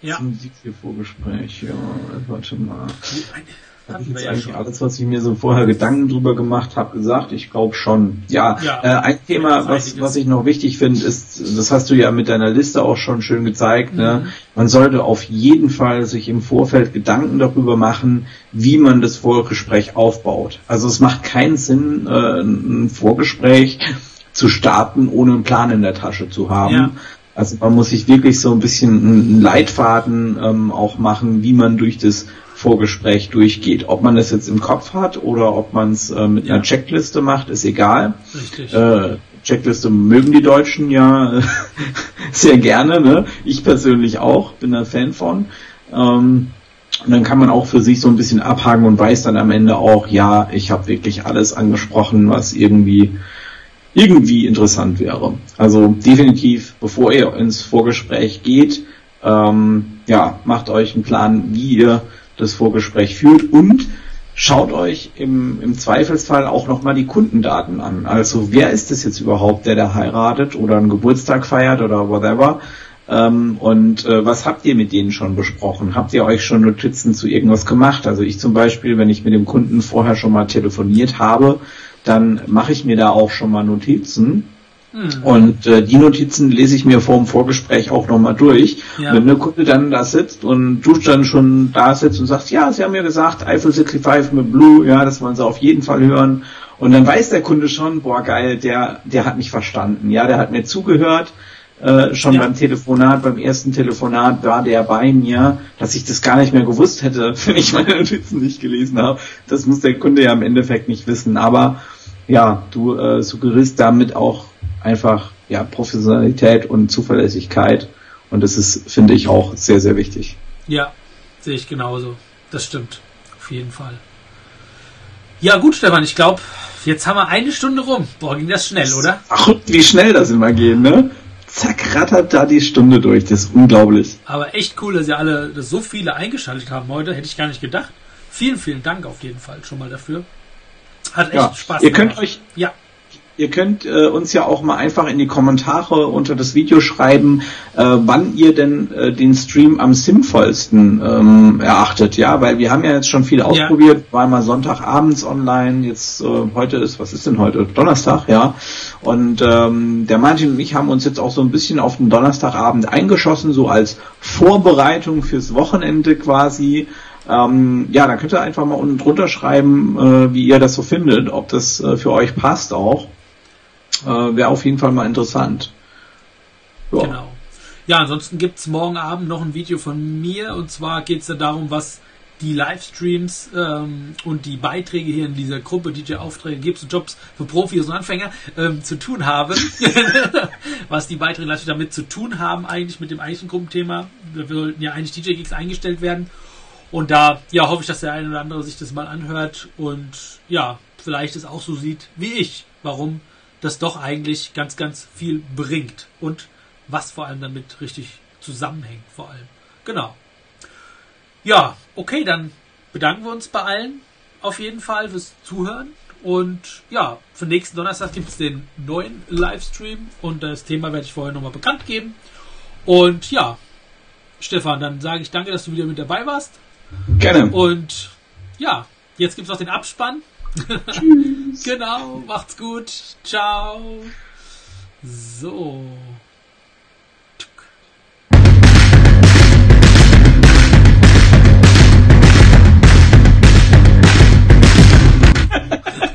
Ja. Zum DJ-Vorgespräch, ja, warte mal. Habe ich jetzt eigentlich ja alles, was ich mir so vorher Gedanken drüber gemacht habe, gesagt? Ich glaube schon. Ja, ja äh, ein Thema, was, was ich noch wichtig finde, ist, das hast du ja mit deiner Liste auch schon schön gezeigt, ne? mhm. ne? man sollte auf jeden Fall sich im Vorfeld Gedanken darüber machen, wie man das Vorgespräch aufbaut. Also es macht keinen Sinn, äh, ein Vorgespräch zu starten, ohne einen Plan in der Tasche zu haben. Ja. Also man muss sich wirklich so ein bisschen einen Leitfaden ähm, auch machen, wie man durch das Vorgespräch durchgeht. Ob man das jetzt im Kopf hat oder ob man es äh, mit ja. einer Checkliste macht, ist egal. Richtig. Äh, Checkliste mögen die Deutschen ja sehr gerne. Ne? Ich persönlich auch, bin ein Fan von. Ähm, und dann kann man auch für sich so ein bisschen abhaken und weiß dann am Ende auch, ja, ich habe wirklich alles angesprochen, was irgendwie irgendwie interessant wäre. Also definitiv, bevor ihr ins Vorgespräch geht, ähm, ja, macht euch einen Plan, wie ihr das Vorgespräch führt und schaut euch im, im Zweifelsfall auch nochmal die Kundendaten an. Also wer ist es jetzt überhaupt, der da heiratet oder einen Geburtstag feiert oder whatever? Ähm, und äh, was habt ihr mit denen schon besprochen? Habt ihr euch schon Notizen zu irgendwas gemacht? Also ich zum Beispiel, wenn ich mit dem Kunden vorher schon mal telefoniert habe, dann mache ich mir da auch schon mal Notizen Mhm. Und äh, die Notizen lese ich mir vor dem Vorgespräch auch nochmal durch. Ja. Wenn der Kunde dann da sitzt und du dann schon da sitzt und sagst, ja, sie haben mir gesagt, Eiffel 65 mit Blue, ja, das wollen sie auf jeden Fall hören. Und dann weiß der Kunde schon, boah geil, der, der hat mich verstanden, ja, der hat mir zugehört. Äh, schon ja. beim Telefonat, beim ersten Telefonat war der bei mir, dass ich das gar nicht mehr gewusst hätte, wenn ich meine Notizen nicht gelesen habe. Das muss der Kunde ja im Endeffekt nicht wissen. Aber ja, du äh, suggerierst damit auch einfach ja Professionalität und Zuverlässigkeit und das ist, finde ich, auch sehr, sehr wichtig. Ja, sehe ich genauso. Das stimmt. Auf jeden Fall. Ja, gut, Stefan, ich glaube, jetzt haben wir eine Stunde rum. Boah, ging das schnell, oder? Ach, wie schnell das immer gehen, ne? Zack, rattert da die Stunde durch. Das ist unglaublich. Aber echt cool, dass ihr alle, dass so viele eingeschaltet haben heute. Hätte ich gar nicht gedacht. Vielen, vielen Dank auf jeden Fall schon mal dafür. Hat echt ja, Spaß ihr gemacht. Könnt euch, ja. Ihr könnt äh, uns ja auch mal einfach in die Kommentare unter das Video schreiben, äh, wann ihr denn äh, den Stream am sinnvollsten ähm, erachtet, ja, weil wir haben ja jetzt schon viel ausprobiert, ja. war mal Sonntagabends online, jetzt äh, heute ist, was ist denn heute? Donnerstag, ja. Und ähm, der Martin und ich haben uns jetzt auch so ein bisschen auf den Donnerstagabend eingeschossen, so als Vorbereitung fürs Wochenende quasi. Ähm, ja, dann könnt ihr einfach mal unten drunter schreiben, äh, wie ihr das so findet, ob das äh, für euch passt auch. Äh, Wäre auf jeden Fall mal interessant. Ja. Genau. Ja, ansonsten gibt's morgen Abend noch ein Video von mir und zwar geht's da darum, was die Livestreams ähm, und die Beiträge hier in dieser Gruppe DJ Aufträge Gips und Jobs für Profis und Anfänger ähm, zu tun haben. was die Beiträge natürlich damit zu tun haben, eigentlich mit dem eigentlichen Gruppenthema. Wir sollten ja eigentlich DJ Gigs eingestellt werden. Und da ja, hoffe ich, dass der eine oder andere sich das mal anhört und ja, vielleicht es auch so sieht wie ich, warum das doch eigentlich ganz, ganz viel bringt und was vor allem damit richtig zusammenhängt, vor allem. Genau. Ja, okay, dann bedanken wir uns bei allen auf jeden Fall fürs Zuhören Und ja, für nächsten Donnerstag gibt es den neuen Livestream und das Thema werde ich vorher nochmal bekannt geben. Und ja, Stefan, dann sage ich danke, dass du wieder mit dabei warst. Gerne. Und ja, jetzt gibt es noch den Abspann. Tschüss. Genau, macht's gut. Ciao. So.